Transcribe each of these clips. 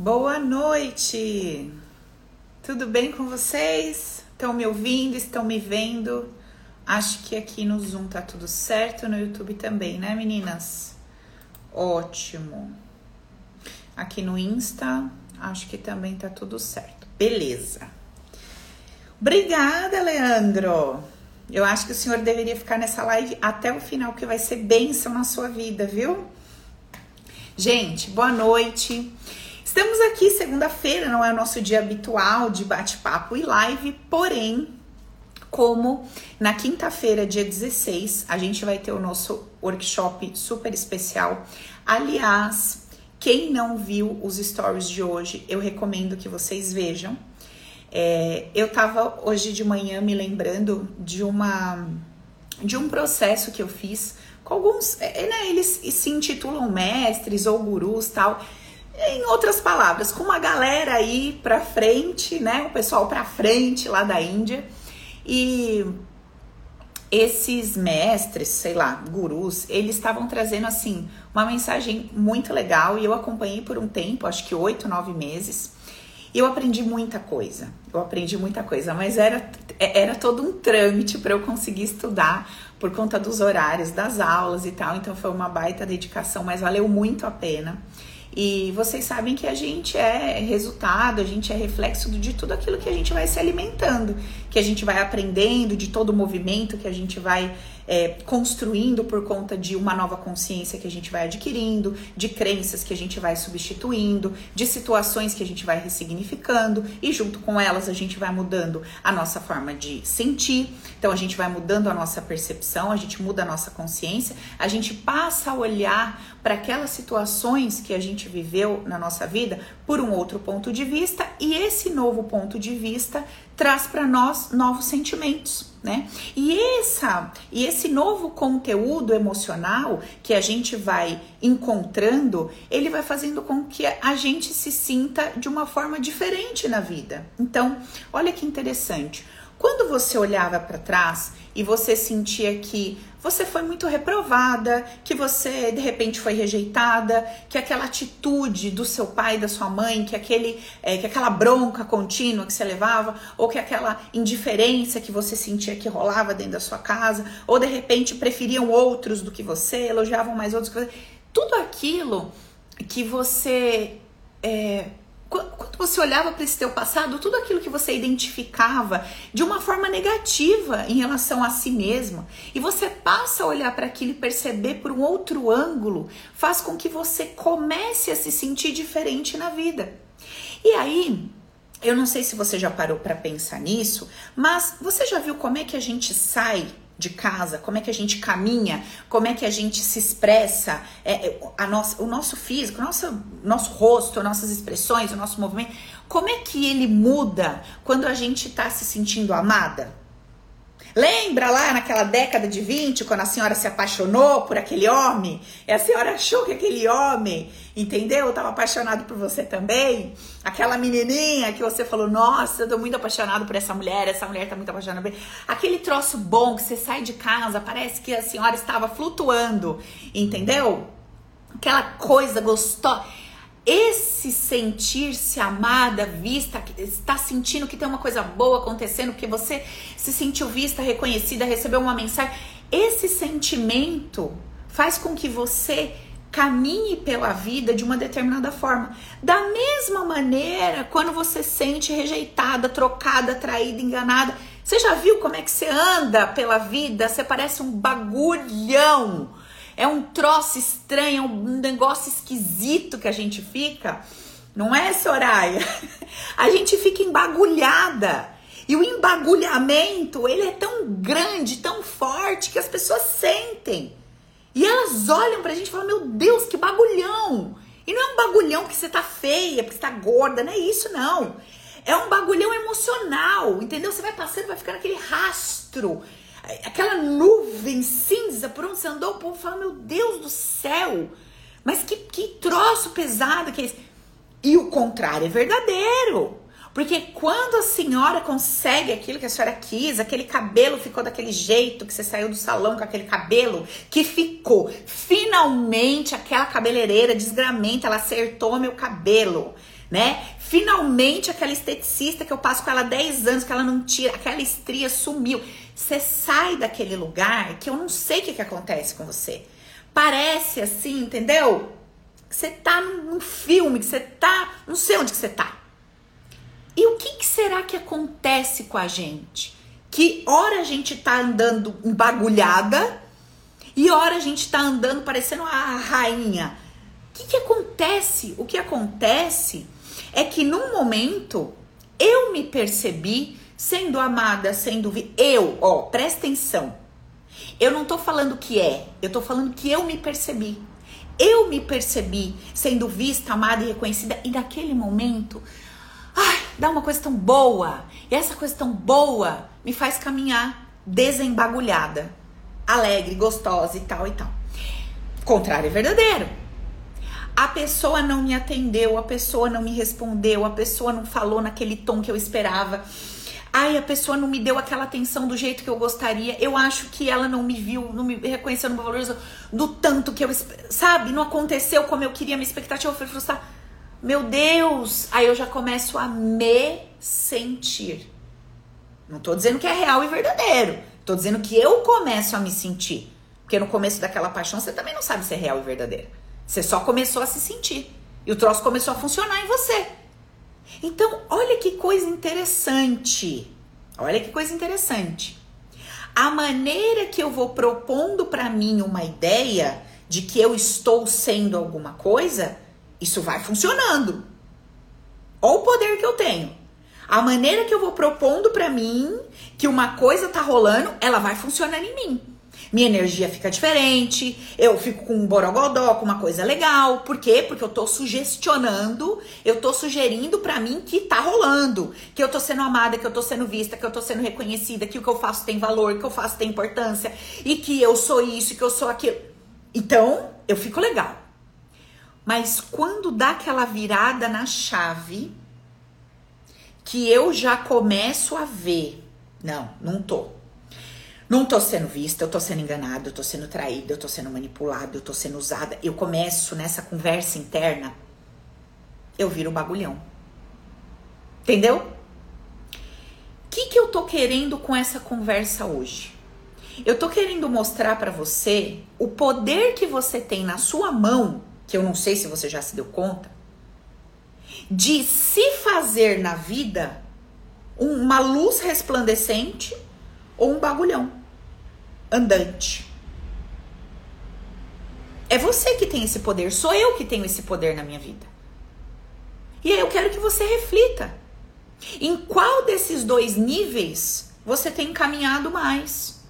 Boa noite! Tudo bem com vocês? Estão me ouvindo? Estão me vendo? Acho que aqui no Zoom tá tudo certo, no YouTube também, né, meninas? Ótimo. Aqui no Insta, acho que também tá tudo certo. Beleza. Obrigada, Leandro. Eu acho que o senhor deveria ficar nessa live até o final, que vai ser bênção na sua vida, viu? Gente, boa noite. Estamos aqui segunda-feira, não é o nosso dia habitual de bate-papo e live, porém, como na quinta-feira, dia 16, a gente vai ter o nosso workshop super especial. Aliás, quem não viu os stories de hoje, eu recomendo que vocês vejam. É, eu tava hoje de manhã me lembrando de uma de um processo que eu fiz com alguns, é, né, eles se intitulam mestres ou gurus tal em outras palavras, com uma galera aí pra frente, né? O pessoal pra frente lá da Índia. E esses mestres, sei lá, gurus, eles estavam trazendo assim uma mensagem muito legal e eu acompanhei por um tempo, acho que oito, nove meses. E eu aprendi muita coisa. Eu aprendi muita coisa, mas era, era todo um trâmite para eu conseguir estudar por conta dos horários das aulas e tal. Então foi uma baita dedicação, mas valeu muito a pena. E vocês sabem que a gente é resultado, a gente é reflexo de tudo aquilo que a gente vai se alimentando, que a gente vai aprendendo, de todo o movimento que a gente vai é, construindo por conta de uma nova consciência que a gente vai adquirindo, de crenças que a gente vai substituindo, de situações que a gente vai ressignificando e junto com elas a gente vai mudando a nossa forma de sentir. Então a gente vai mudando a nossa percepção, a gente muda a nossa consciência, a gente passa a olhar para aquelas situações que a gente viveu na nossa vida por um outro ponto de vista e esse novo ponto de vista traz para nós novos sentimentos, né? E essa e esse novo conteúdo emocional que a gente vai encontrando, ele vai fazendo com que a gente se sinta de uma forma diferente na vida. Então, olha que interessante. Quando você olhava para trás e você sentia que você foi muito reprovada, que você de repente foi rejeitada, que aquela atitude do seu pai, da sua mãe, que aquele, é, que aquela bronca contínua que você levava, ou que aquela indiferença que você sentia que rolava dentro da sua casa, ou de repente preferiam outros do que você, elogiavam mais outros que você, tudo aquilo que você é, quando você olhava para esse teu passado, tudo aquilo que você identificava de uma forma negativa em relação a si mesmo, e você passa a olhar para aquilo e perceber por um outro ângulo, faz com que você comece a se sentir diferente na vida. E aí, eu não sei se você já parou para pensar nisso, mas você já viu como é que a gente sai de casa, como é que a gente caminha, como é que a gente se expressa, é, é, a nossa, o nosso físico, nosso, nosso rosto, nossas expressões, o nosso movimento, como é que ele muda quando a gente está se sentindo amada? Lembra lá naquela década de 20, quando a senhora se apaixonou por aquele homem? E a senhora achou que aquele homem, entendeu? Estava apaixonado por você também? Aquela menininha que você falou, nossa, eu tô muito apaixonado por essa mulher, essa mulher tá muito apaixonada por mim. Aquele troço bom que você sai de casa, parece que a senhora estava flutuando, entendeu? Aquela coisa gostosa esse sentir-se amada, vista, está sentindo que tem uma coisa boa acontecendo, que você se sentiu vista, reconhecida, recebeu uma mensagem, esse sentimento faz com que você caminhe pela vida de uma determinada forma. Da mesma maneira, quando você sente rejeitada, trocada, traída, enganada, você já viu como é que você anda pela vida? Você parece um bagulhão é um troço estranho, é um negócio esquisito que a gente fica. Não é, Soraya? A gente fica embagulhada. E o embagulhamento, ele é tão grande, tão forte, que as pessoas sentem. E elas olham pra gente e falam, meu Deus, que bagulhão. E não é um bagulhão que você tá feia, porque você tá gorda, não é isso não. É um bagulhão emocional, entendeu? Você vai passando, vai ficando aquele rastro aquela nuvem cinza por onde você andou, o povo fala, meu Deus do céu, mas que, que troço pesado que é esse. E o contrário é verdadeiro. Porque quando a senhora consegue aquilo que a senhora quis, aquele cabelo ficou daquele jeito, que você saiu do salão com aquele cabelo, que ficou. Finalmente aquela cabeleireira desgramenta, ela acertou meu cabelo. Né? Finalmente aquela esteticista que eu passo com ela 10 anos, que ela não tira, aquela estria sumiu. Você sai daquele lugar que eu não sei o que, que acontece com você. Parece assim, entendeu? Você tá num filme, que você tá. Não sei onde que você tá. E o que, que será que acontece com a gente? Que hora a gente tá andando embagulhada e hora a gente tá andando parecendo a rainha. O que, que acontece? O que acontece é que num momento eu me percebi sendo amada, sendo vi... eu, ó, presta atenção. Eu não tô falando que é, eu tô falando que eu me percebi. Eu me percebi sendo vista, amada e reconhecida e naquele momento, ai, dá uma coisa tão boa. E essa coisa tão boa me faz caminhar desembagulhada, alegre, gostosa e tal e tal. Contrário é verdadeiro a pessoa não me atendeu, a pessoa não me respondeu, a pessoa não falou naquele tom que eu esperava. Ai, a pessoa não me deu aquela atenção do jeito que eu gostaria. Eu acho que ela não me viu, não me reconheceu no meu valor do tanto que eu, sabe? Não aconteceu como eu queria, minha expectativa foi frustrar. Meu Deus! Aí eu já começo a me sentir. Não tô dizendo que é real e verdadeiro. Tô dizendo que eu começo a me sentir. Porque no começo daquela paixão você também não sabe se é real e verdadeiro. Você só começou a se sentir. E o troço começou a funcionar em você. Então, olha que coisa interessante. Olha que coisa interessante. A maneira que eu vou propondo para mim uma ideia de que eu estou sendo alguma coisa, isso vai funcionando. Olha o poder que eu tenho. A maneira que eu vou propondo para mim que uma coisa tá rolando, ela vai funcionar em mim minha energia fica diferente, eu fico com um borogodó, com uma coisa legal. Por quê? Porque eu tô sugestionando, eu tô sugerindo para mim que tá rolando, que eu tô sendo amada, que eu tô sendo vista, que eu tô sendo reconhecida, que o que eu faço tem valor, que eu faço tem importância e que eu sou isso, que eu sou aquilo. Então, eu fico legal. Mas quando dá aquela virada na chave, que eu já começo a ver, não, não tô. Não tô sendo vista, eu tô sendo enganada, eu tô sendo traída, eu tô sendo manipulada, eu tô sendo usada. Eu começo nessa conversa interna, eu viro bagulhão. Entendeu? O que, que eu tô querendo com essa conversa hoje? Eu tô querendo mostrar para você o poder que você tem na sua mão, que eu não sei se você já se deu conta, de se fazer na vida uma luz resplandecente ou um bagulhão andante. É você que tem esse poder, sou eu que tenho esse poder na minha vida. E aí eu quero que você reflita. Em qual desses dois níveis você tem caminhado mais?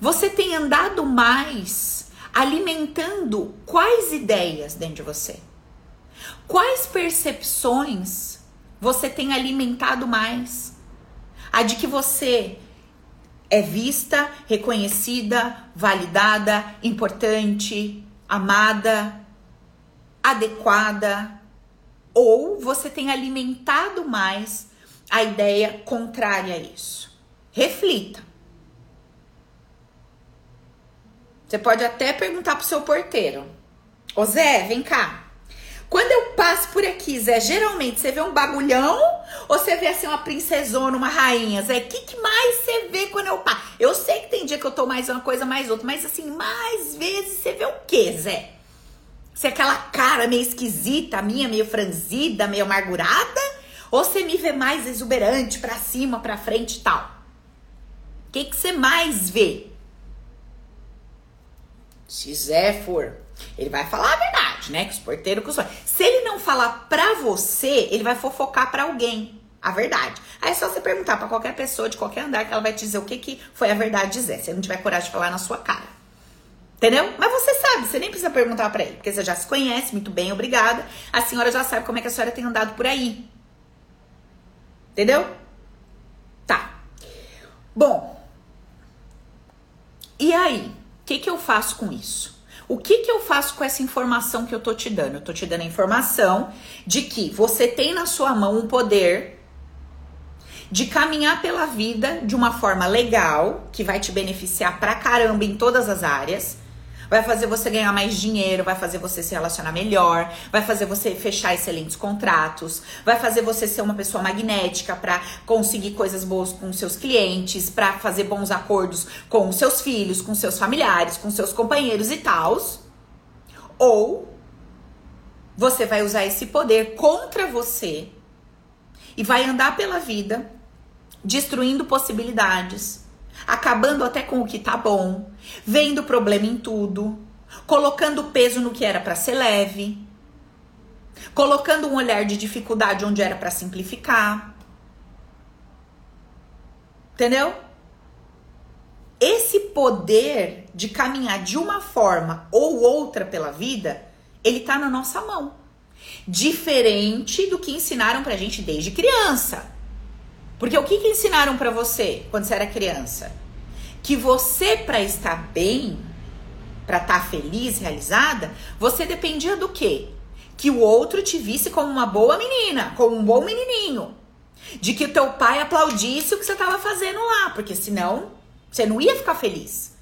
Você tem andado mais alimentando quais ideias dentro de você? Quais percepções você tem alimentado mais? A de que você é vista, reconhecida, validada, importante, amada, adequada, ou você tem alimentado mais a ideia contrária a isso. Reflita. Você pode até perguntar pro seu porteiro: Ô Zé, vem cá. Quando eu passo por aqui, Zé, geralmente você vê um bagulhão ou você vê assim uma princesona, uma rainha, Zé? O que, que mais você vê quando eu passo? Eu sei que tem dia que eu tô mais uma coisa, mais outra, mas assim, mais vezes você vê o quê, Zé? Se é aquela cara meio esquisita, minha meio franzida, meio amargurada? Ou você me vê mais exuberante, pra cima, pra frente e tal? O que, que você mais vê? Se Zé for ele vai falar a verdade, né? Que os porteiros costumam. Se ele não falar pra você, ele vai fofocar pra alguém a verdade. Aí é só você perguntar para qualquer pessoa de qualquer andar que ela vai te dizer o que, que foi a verdade dizer. Se ele não tiver coragem de falar na sua cara. Entendeu? Mas você sabe, você nem precisa perguntar para ele, porque você já se conhece muito bem, obrigada. A senhora já sabe como é que a senhora tem andado por aí. Entendeu? Tá. Bom. E aí? O que, que eu faço com isso? O que, que eu faço com essa informação que eu tô te dando? Eu tô te dando a informação de que você tem na sua mão um poder de caminhar pela vida de uma forma legal, que vai te beneficiar pra caramba em todas as áreas. Vai fazer você ganhar mais dinheiro, vai fazer você se relacionar melhor, vai fazer você fechar excelentes contratos, vai fazer você ser uma pessoa magnética para conseguir coisas boas com seus clientes, para fazer bons acordos com seus filhos, com seus familiares, com seus companheiros e tals. Ou você vai usar esse poder contra você e vai andar pela vida destruindo possibilidades, acabando até com o que tá bom, vendo problema em tudo, colocando peso no que era para ser leve, colocando um olhar de dificuldade onde era para simplificar. Entendeu? Esse poder de caminhar de uma forma ou outra pela vida, ele tá na nossa mão. Diferente do que ensinaram pra gente desde criança. Porque o que, que ensinaram para você quando você era criança? Que você, para estar bem, para estar tá feliz, realizada, você dependia do quê? Que o outro te visse como uma boa menina, como um bom menininho. De que o teu pai aplaudisse o que você estava fazendo lá, porque senão você não ia ficar feliz.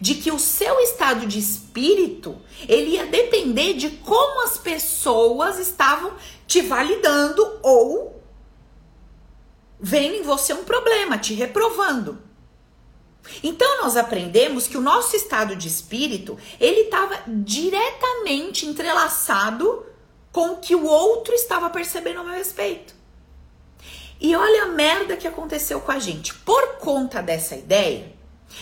De que o seu estado de espírito, ele ia depender de como as pessoas estavam te validando ou vendo em você um problema, te reprovando. Então nós aprendemos que o nosso estado de espírito, ele estava diretamente entrelaçado com o que o outro estava percebendo a meu respeito. E olha a merda que aconteceu com a gente. Por conta dessa ideia,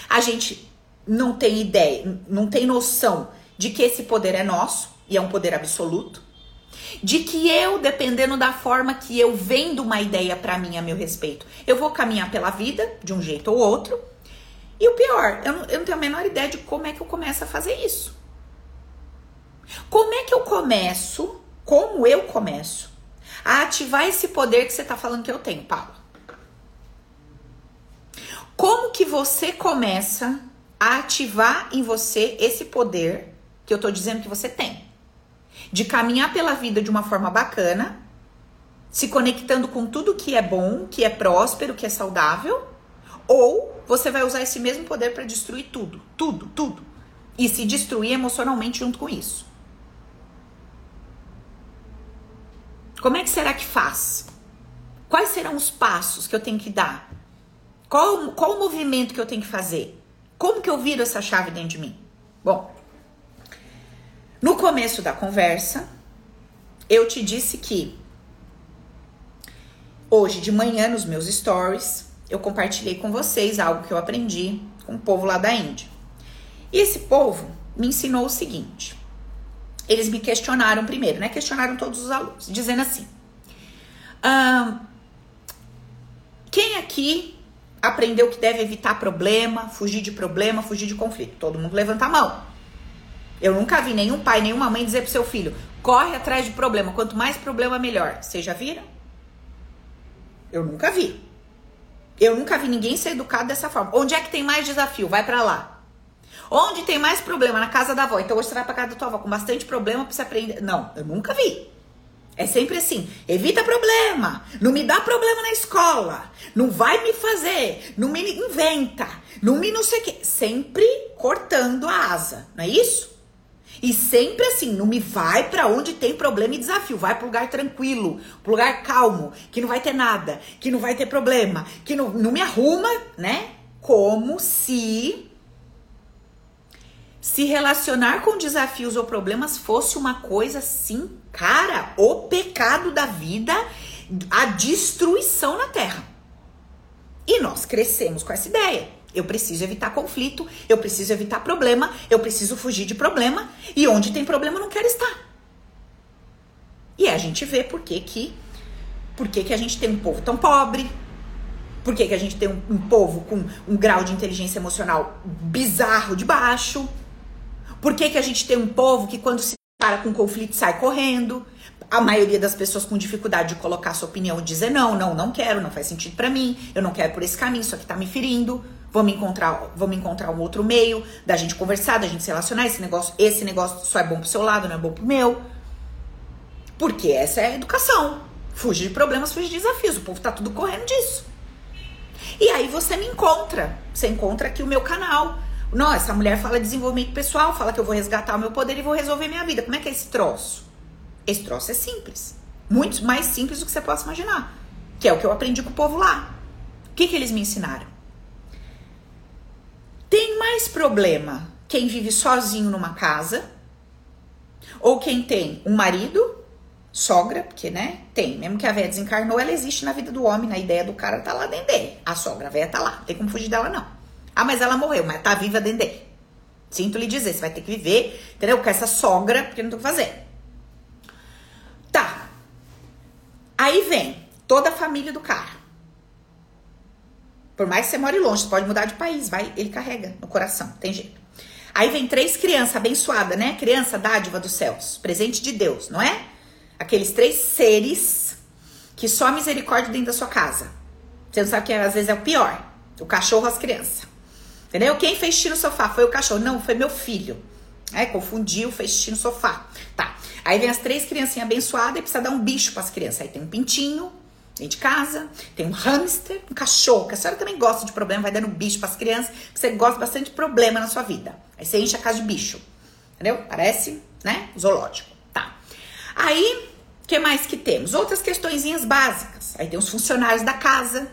a gente não tem ideia, não tem noção de que esse poder é nosso e é um poder absoluto de que eu, dependendo da forma que eu vendo uma ideia para mim a meu respeito, eu vou caminhar pela vida de um jeito ou outro. E o pior, eu não, eu não tenho a menor ideia de como é que eu começo a fazer isso. Como é que eu começo, como eu começo, a ativar esse poder que você tá falando que eu tenho, Paulo? Como que você começa a ativar em você esse poder que eu tô dizendo que você tem? De caminhar pela vida de uma forma bacana, se conectando com tudo que é bom, que é próspero, que é saudável, ou você vai usar esse mesmo poder para destruir tudo, tudo, tudo, e se destruir emocionalmente junto com isso. Como é que será que faz? Quais serão os passos que eu tenho que dar? Qual, qual o movimento que eu tenho que fazer? Como que eu viro essa chave dentro de mim? Bom, no começo da conversa, eu te disse que hoje de manhã nos meus stories eu compartilhei com vocês algo que eu aprendi com o povo lá da Índia. E esse povo me ensinou o seguinte: eles me questionaram primeiro, né? Questionaram todos os alunos, dizendo assim: ah, quem aqui aprendeu que deve evitar problema, fugir de problema, fugir de conflito? Todo mundo levanta a mão. Eu nunca vi nenhum pai, nenhuma mãe dizer pro seu filho: corre atrás de problema, quanto mais problema, melhor. Vocês já viram? Eu nunca vi. Eu nunca vi ninguém ser educado dessa forma. Onde é que tem mais desafio? Vai para lá. Onde tem mais problema? Na casa da avó. Então hoje você vai pra casa da tua avó com bastante problema pra você aprender. Não, eu nunca vi. É sempre assim, evita problema, não me dá problema na escola, não vai me fazer, não me inventa, não me não sei o quê. Sempre cortando a asa, não é isso? E sempre assim, não me vai para onde tem problema e desafio, vai para lugar tranquilo, pro lugar calmo, que não vai ter nada, que não vai ter problema, que não, não me arruma, né? Como se se relacionar com desafios ou problemas fosse uma coisa assim, cara, o pecado da vida, a destruição na terra. E nós crescemos com essa ideia. Eu preciso evitar conflito, eu preciso evitar problema, eu preciso fugir de problema e onde tem problema eu não quero estar. E a gente vê por que que, por que, que a gente tem um povo tão pobre, por que, que a gente tem um, um povo com um grau de inteligência emocional bizarro de baixo, por que, que a gente tem um povo que quando se para com conflito sai correndo, a maioria das pessoas com dificuldade de colocar sua opinião e dizer não, não, não quero, não faz sentido para mim, eu não quero por esse caminho, isso aqui tá me ferindo. Vamos encontrar, vamos encontrar um outro meio da gente conversar, da gente se relacionar. Esse negócio, esse negócio só é bom pro seu lado, não é bom pro meu. Porque essa é a educação. Fuge de problemas, fuge de desafios. O povo tá tudo correndo disso. E aí você me encontra. Você encontra aqui o meu canal Não, essa mulher fala desenvolvimento pessoal, fala que eu vou resgatar o meu poder e vou resolver minha vida. Como é que é esse troço? Esse troço é simples. Muito mais simples do que você possa imaginar. Que é o que eu aprendi com o povo lá. O que, que eles me ensinaram? Tem mais problema quem vive sozinho numa casa ou quem tem um marido, sogra, porque, né, tem, mesmo que a véia desencarnou, ela existe na vida do homem, na ideia do cara tá lá dentro dele. A sogra, a véia tá lá, não tem como fugir dela não. Ah, mas ela morreu, mas tá viva dentro dele. Sinto lhe dizer, você vai ter que viver, entendeu? Com essa sogra, porque não tem o que fazer. Tá. Aí vem toda a família do cara. Por mais que você more longe, você pode mudar de país, vai, ele carrega no coração, tem jeito. Aí vem três crianças abençoadas, né? Criança dádiva dos céus, presente de Deus, não é? Aqueles três seres que só misericórdia dentro da sua casa. Você não sabe que às vezes é o pior. O cachorro, as crianças. Entendeu? Quem fez xixi no sofá? Foi o cachorro. Não, foi meu filho. É, confundiu, fez xixi no sofá. Tá. Aí vem as três criancinhas abençoadas e precisa dar um bicho para as crianças. Aí tem um pintinho, dentro de casa, tem um hamster, um cachorro, que a senhora também gosta de problema, vai dando bicho para as crianças, você gosta bastante de problema na sua vida. Aí você enche a casa de bicho. Entendeu? Parece, né? Zoológico. Tá. Aí, o que mais que temos? Outras questõezinhas básicas. Aí tem os funcionários da casa.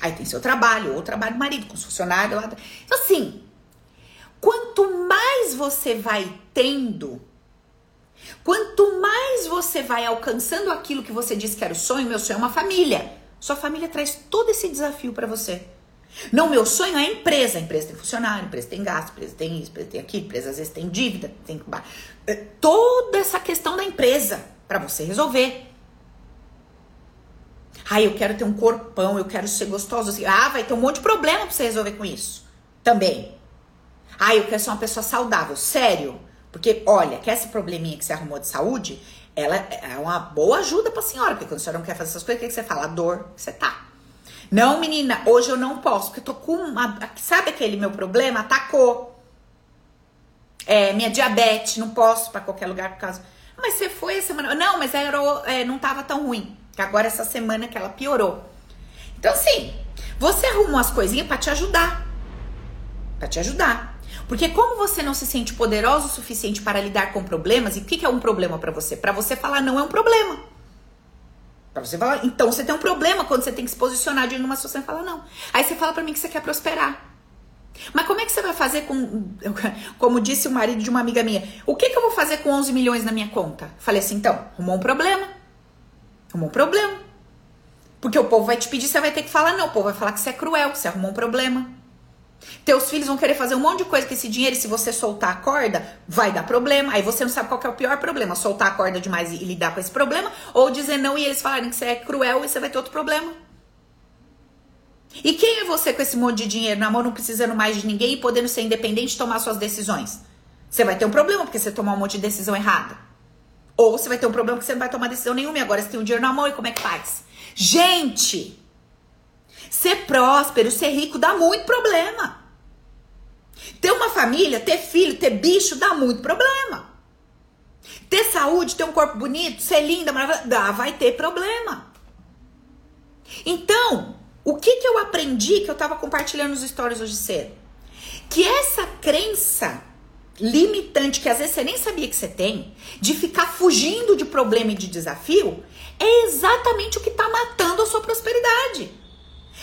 Aí tem seu trabalho, ou trabalho do marido, com os funcionários. Então, assim, quanto mais você vai tendo Quanto mais você vai alcançando aquilo que você disse que era o sonho, meu sonho é uma família. Sua família traz todo esse desafio para você. Não, meu sonho é a empresa. A empresa tem funcionário, a empresa tem gasto, a empresa tem isso, a empresa tem aquilo, a empresa às vezes tem dívida, tem é, toda essa questão da empresa para você resolver. Ah, eu quero ter um corpão, eu quero ser gostoso. Assim. Ah, vai ter um monte de problema pra você resolver com isso. Também. Ah, eu quero ser uma pessoa saudável. Sério. Porque, olha, que esse probleminha que você arrumou de saúde, ela é uma boa ajuda pra senhora. Porque quando a senhora não quer fazer essas coisas, o que, que você fala? A dor que você tá. Não, menina, hoje eu não posso, porque eu tô com uma. Sabe aquele meu problema? Atacou. É, minha diabetes, não posso para qualquer lugar por causa. Mas você foi a semana. Não, mas era, é, não tava tão ruim. Que agora essa semana que ela piorou. Então, assim, você arruma umas coisinhas para te ajudar. Para te ajudar. Porque como você não se sente poderoso o suficiente para lidar com problemas, e o que, que é um problema para você? Para você falar não é um problema. Para você falar, então você tem um problema quando você tem que se posicionar de numa situação e falar não. Aí você fala para mim que você quer prosperar. Mas como é que você vai fazer com, como disse o marido de uma amiga minha, o que, que eu vou fazer com 11 milhões na minha conta? Falei assim, então, arrumou um problema. Arrumou um problema. Porque o povo vai te pedir, você vai ter que falar não. O povo vai falar que você é cruel, que você arrumou um problema. Teus filhos vão querer fazer um monte de coisa com esse dinheiro e se você soltar a corda, vai dar problema. Aí você não sabe qual é o pior problema: soltar a corda demais e, lidar com esse problema, ou dizer não e eles falarem que você é cruel e você vai ter outro problema. E quem é você com esse monte de dinheiro na mão, não precisando mais de ninguém e podendo ser independente e tomar suas decisões? Você vai ter um problema porque você tomou um monte de decisão errada. Ou você vai ter um problema porque você não vai tomar decisão nenhuma e agora você tem o um dinheiro na mão e como é que faz? Gente! Ser próspero, ser rico dá muito problema. Ter uma família, ter filho, ter bicho dá muito problema. Ter saúde, ter um corpo bonito, ser linda, maravilhosa, dá, vai ter problema. Então, o que, que eu aprendi que eu estava compartilhando nos stories hoje cedo? Que essa crença limitante, que às vezes você nem sabia que você tem, de ficar fugindo de problema e de desafio, é exatamente o que está matando a sua prosperidade.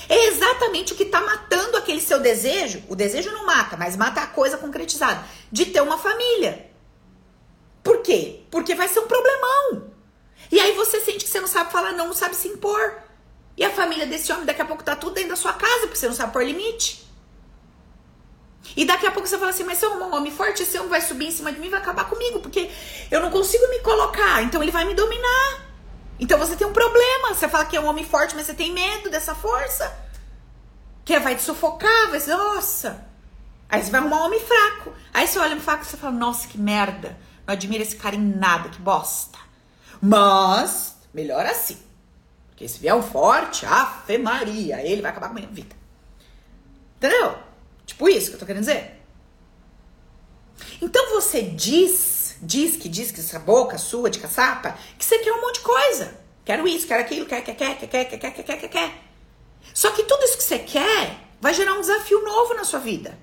É exatamente o que está matando aquele seu desejo. O desejo não mata, mas mata a coisa concretizada de ter uma família. Por quê? Porque vai ser um problemão. E aí você sente que você não sabe falar não, não sabe se impor. E a família desse homem daqui a pouco tá tudo dentro da sua casa, porque você não sabe pôr limite. E daqui a pouco você fala assim, mas se eu arrumar um homem forte, esse homem vai subir em cima de mim e vai acabar comigo, porque eu não consigo me colocar, então ele vai me dominar. Então você tem um problema. Você fala que é um homem forte, mas você tem medo dessa força. Que vai te sufocar, vai ser, nossa. Aí você vai arrumar um homem fraco. Aí você olha um fraco e você fala, nossa, que merda. Não admira esse cara em nada, que bosta. Mas, melhor assim. Porque se vier um forte, Ave Maria, ele vai acabar com a minha vida. Entendeu? Tipo isso que eu tô querendo dizer. Então você diz diz que diz que essa boca sua de caçapa, que você quer um monte de coisa. Quero isso, quero aquilo, quer, quer, quer, quer, quer, quer, quer, quer, quer, quer. Só que tudo isso que você quer vai gerar um desafio novo na sua vida.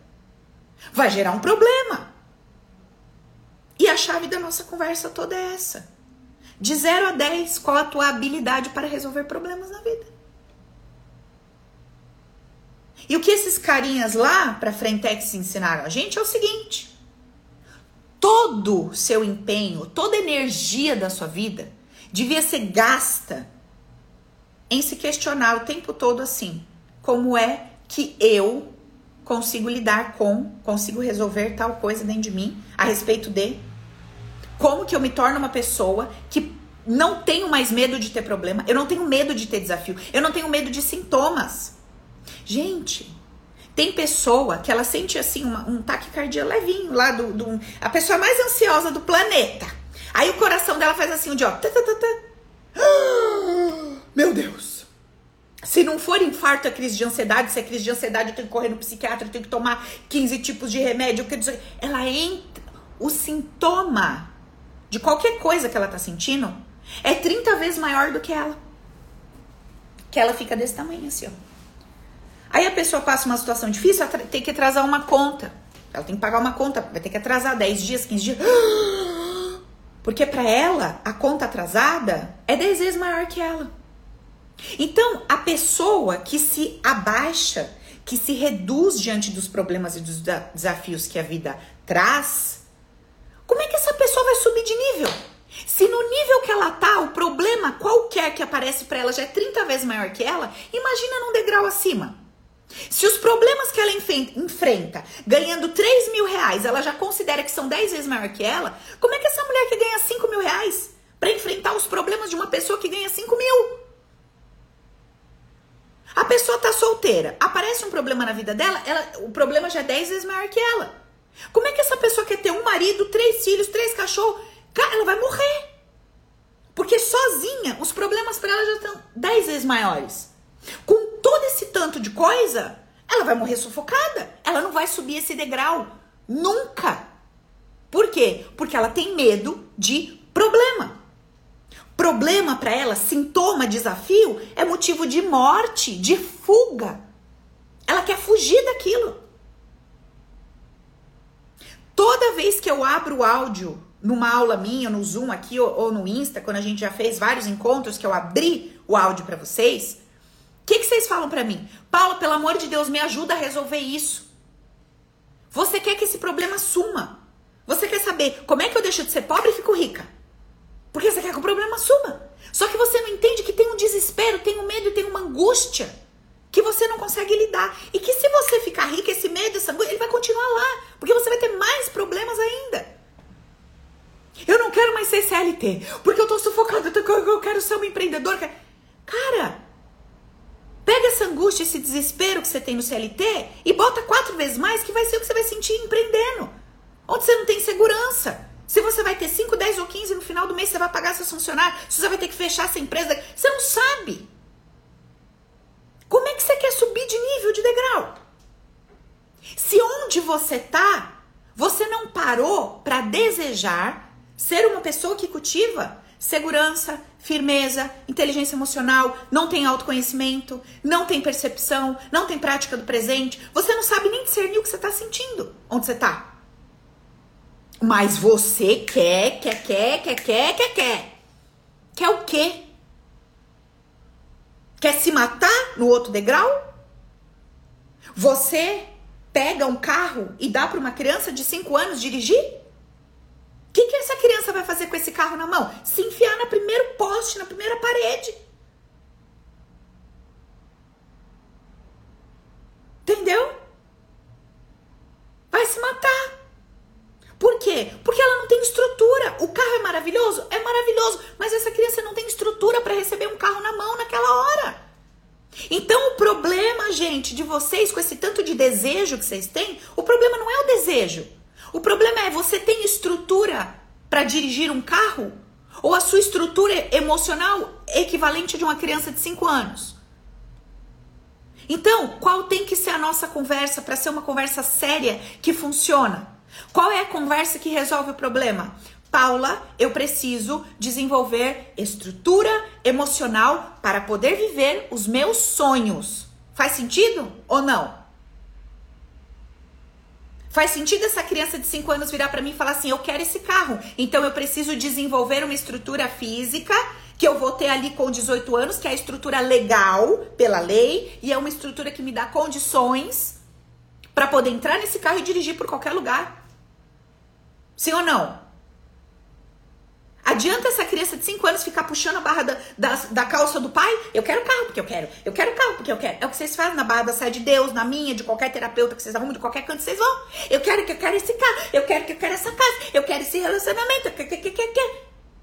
vai gerar um problema. E a chave da nossa conversa toda é essa. De 0 a 10, qual a tua habilidade para resolver problemas na vida? E o que esses carinhas lá para Frentex ensinaram a gente é o seguinte: todo seu empenho, toda energia da sua vida devia ser gasta em se questionar o tempo todo assim: como é que eu consigo lidar com, consigo resolver tal coisa dentro de mim a respeito de como que eu me torno uma pessoa que não tenho mais medo de ter problema, eu não tenho medo de ter desafio, eu não tenho medo de sintomas. Gente, tem pessoa que ela sente assim uma, um taquicardia levinho lá do, do, a pessoa mais ansiosa do planeta. Aí o coração dela faz assim, de ó. Tá, tá, tá, meu Deus. Se não for infarto, é crise de ansiedade. Se é crise de ansiedade, eu tenho que correr no psiquiatra, eu tenho que tomar 15 tipos de remédio. Ela entra. O sintoma de qualquer coisa que ela tá sentindo é 30 vezes maior do que ela. Que ela fica desse tamanho assim, ó. Aí a pessoa passa uma situação difícil, ela tem que atrasar uma conta. Ela tem que pagar uma conta, vai ter que atrasar 10 dias, 15 dias. Porque para ela, a conta atrasada é 10 vezes maior que ela. Então, a pessoa que se abaixa, que se reduz diante dos problemas e dos desafios que a vida traz, como é que essa pessoa vai subir de nível? Se no nível que ela tá, o problema qualquer que aparece para ela já é 30 vezes maior que ela, imagina num degrau acima. Se os problemas que ela enfrenta, ganhando 3 mil reais, ela já considera que são 10 vezes maior que ela, como é que essa mulher que ganha 5 mil reais para enfrentar os problemas de uma pessoa que ganha 5 mil? A pessoa tá solteira, aparece um problema na vida dela, ela, o problema já é 10 vezes maior que ela. Como é que essa pessoa quer ter um marido, três filhos, três cachorros? Ela vai morrer. Porque sozinha, os problemas para ela já estão 10 vezes maiores. Com todo esse tanto de coisa, ela vai morrer sufocada. Ela não vai subir esse degrau. Nunca. Por quê? Porque ela tem medo de problema. Problema para ela, sintoma, desafio, é motivo de morte, de fuga. Ela quer fugir daquilo. Toda vez que eu abro o áudio numa aula minha, no Zoom aqui ou, ou no Insta, quando a gente já fez vários encontros que eu abri o áudio para vocês, o que, que vocês falam para mim? Paulo, pelo amor de Deus, me ajuda a resolver isso. Você quer que esse problema suma. Você quer saber como é que eu deixo de ser pobre e fico rica. Porque você quer que o problema suma. Só que você não entende que tem um desespero, tem um medo, tem uma angústia que você não consegue lidar. E que se você ficar rica, esse medo, essa angústia, ele vai continuar lá. Porque você vai ter mais problemas ainda. Eu não quero mais ser CLT, porque eu tô sufocada, eu quero ser uma empreendedora. Cara, Pega essa angústia, esse desespero que você tem no CLT e bota quatro vezes mais, que vai ser o que você vai sentir empreendendo. Onde você não tem segurança. Se você vai ter 5, 10 ou 15 no final do mês, você vai pagar seus funcionários, se você vai ter que fechar essa empresa, você não sabe. Como é que você quer subir de nível, de degrau? Se onde você tá, você não parou para desejar ser uma pessoa que cultiva segurança, firmeza, inteligência emocional, não tem autoconhecimento, não tem percepção, não tem prática do presente, você não sabe nem discernir o que você está sentindo, onde você está. Mas você quer, quer, quer, quer, quer, quer, quer. Quer o quê? Quer se matar no outro degrau? Você pega um carro e dá para uma criança de 5 anos dirigir? O que, que essa criança vai fazer com esse carro na mão? Se enfiar no primeiro poste, na primeira parede. Entendeu? Vai se matar. Por quê? Porque ela não tem estrutura. O carro é maravilhoso? É maravilhoso. Mas essa criança não tem estrutura para receber um carro na mão naquela hora. Então, o problema, gente, de vocês com esse tanto de desejo que vocês têm, o problema não é o desejo. O problema é você tem estrutura para dirigir um carro? Ou a sua estrutura emocional é equivalente de uma criança de 5 anos? Então, qual tem que ser a nossa conversa para ser uma conversa séria que funciona? Qual é a conversa que resolve o problema? Paula, eu preciso desenvolver estrutura emocional para poder viver os meus sonhos. Faz sentido ou não? Faz sentido essa criança de 5 anos virar para mim e falar assim: "Eu quero esse carro". Então eu preciso desenvolver uma estrutura física que eu vou ter ali com 18 anos, que é a estrutura legal pela lei e é uma estrutura que me dá condições para poder entrar nesse carro e dirigir por qualquer lugar. Sim ou não? Adianta essa criança de 5 anos ficar puxando a barra da, da, da, calça do pai? Eu quero carro porque eu quero. Eu quero carro porque eu quero. É o que vocês fazem na barra da saia de Deus, na minha, de qualquer terapeuta que vocês arrumam, de qualquer canto vocês vão. Eu quero que eu quero esse carro. Eu quero que eu quero essa casa. Eu quero esse relacionamento. Eu quero, que, que, que, que.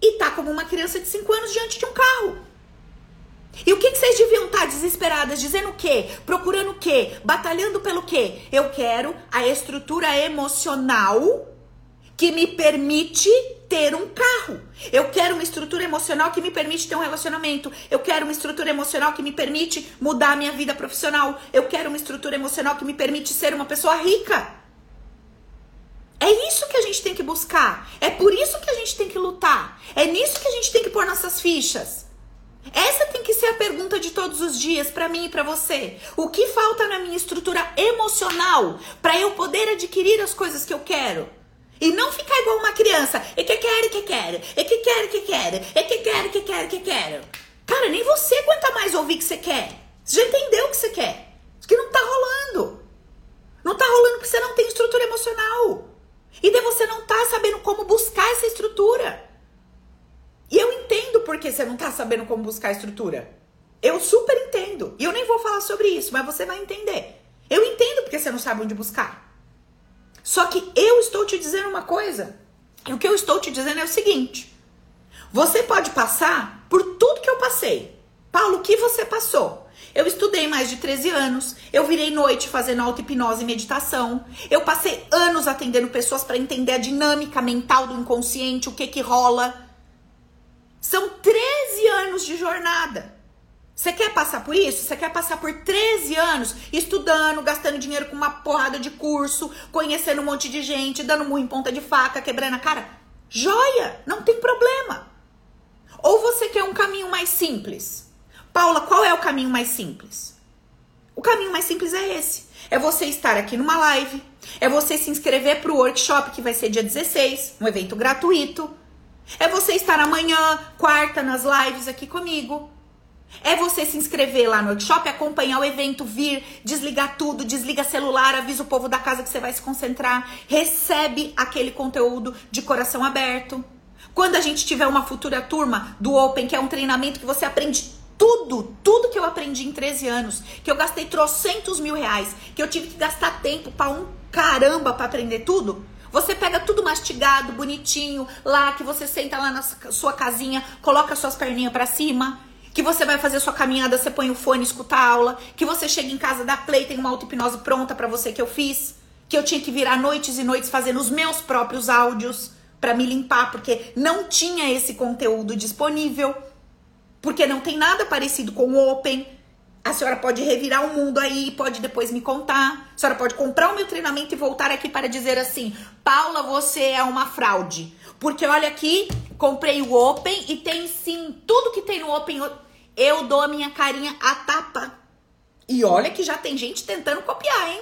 E tá como uma criança de 5 anos diante de um carro. E o que, que vocês deviam estar tá desesperadas? Dizendo o quê? Procurando o quê? Batalhando pelo quê? Eu quero a estrutura emocional que me permite ter um carro. Eu quero uma estrutura emocional que me permite ter um relacionamento. Eu quero uma estrutura emocional que me permite mudar a minha vida profissional. Eu quero uma estrutura emocional que me permite ser uma pessoa rica. É isso que a gente tem que buscar. É por isso que a gente tem que lutar. É nisso que a gente tem que pôr nossas fichas. Essa tem que ser a pergunta de todos os dias para mim e para você. O que falta na minha estrutura emocional para eu poder adquirir as coisas que eu quero? E não ficar igual uma criança. E que quero, que quero. E que quero, que quero. E que quero, que quero, que quero. Cara, nem você aguenta mais ouvir que você quer. Você já entendeu o que você quer. Que não tá rolando. Não tá rolando porque você não tem estrutura emocional. E daí você não tá sabendo como buscar essa estrutura. E eu entendo porque você não tá sabendo como buscar a estrutura. Eu super entendo. E eu nem vou falar sobre isso, mas você vai entender. Eu entendo porque você não sabe onde buscar. Só que eu estou te dizendo uma coisa. E o que eu estou te dizendo é o seguinte: você pode passar por tudo que eu passei. Paulo, o que você passou? Eu estudei mais de 13 anos, eu virei noite fazendo auto-hipnose e meditação. Eu passei anos atendendo pessoas para entender a dinâmica mental do inconsciente, o que que rola. São 13 anos de jornada. Você quer passar por isso? Você quer passar por 13 anos estudando, gastando dinheiro com uma porrada de curso, conhecendo um monte de gente, dando murro em ponta de faca, quebrando a cara? Joia! Não tem problema. Ou você quer um caminho mais simples? Paula, qual é o caminho mais simples? O caminho mais simples é esse. É você estar aqui numa live, é você se inscrever para o workshop que vai ser dia 16, um evento gratuito. É você estar amanhã, quarta, nas lives aqui comigo. É você se inscrever lá no workshop, acompanhar o evento, vir, desligar tudo, desliga celular, avisa o povo da casa que você vai se concentrar, recebe aquele conteúdo de coração aberto. Quando a gente tiver uma futura turma do Open, que é um treinamento que você aprende tudo, tudo que eu aprendi em 13 anos, que eu gastei trocentos mil reais, que eu tive que gastar tempo para um caramba para aprender tudo. Você pega tudo mastigado, bonitinho, lá que você senta lá na sua casinha, coloca suas perninhas para cima, que você vai fazer sua caminhada, você põe o fone, escuta a aula, que você chega em casa, dá play, tem uma auto-hipnose pronta para você que eu fiz, que eu tinha que virar noites e noites fazendo os meus próprios áudios para me limpar, porque não tinha esse conteúdo disponível, porque não tem nada parecido com o Open. A senhora pode revirar o mundo aí, pode depois me contar. A senhora pode comprar o meu treinamento e voltar aqui para dizer assim: Paula, você é uma fraude. Porque olha aqui, comprei o Open e tem sim tudo que tem no Open. Eu dou a minha carinha a tapa. E olha que já tem gente tentando copiar, hein?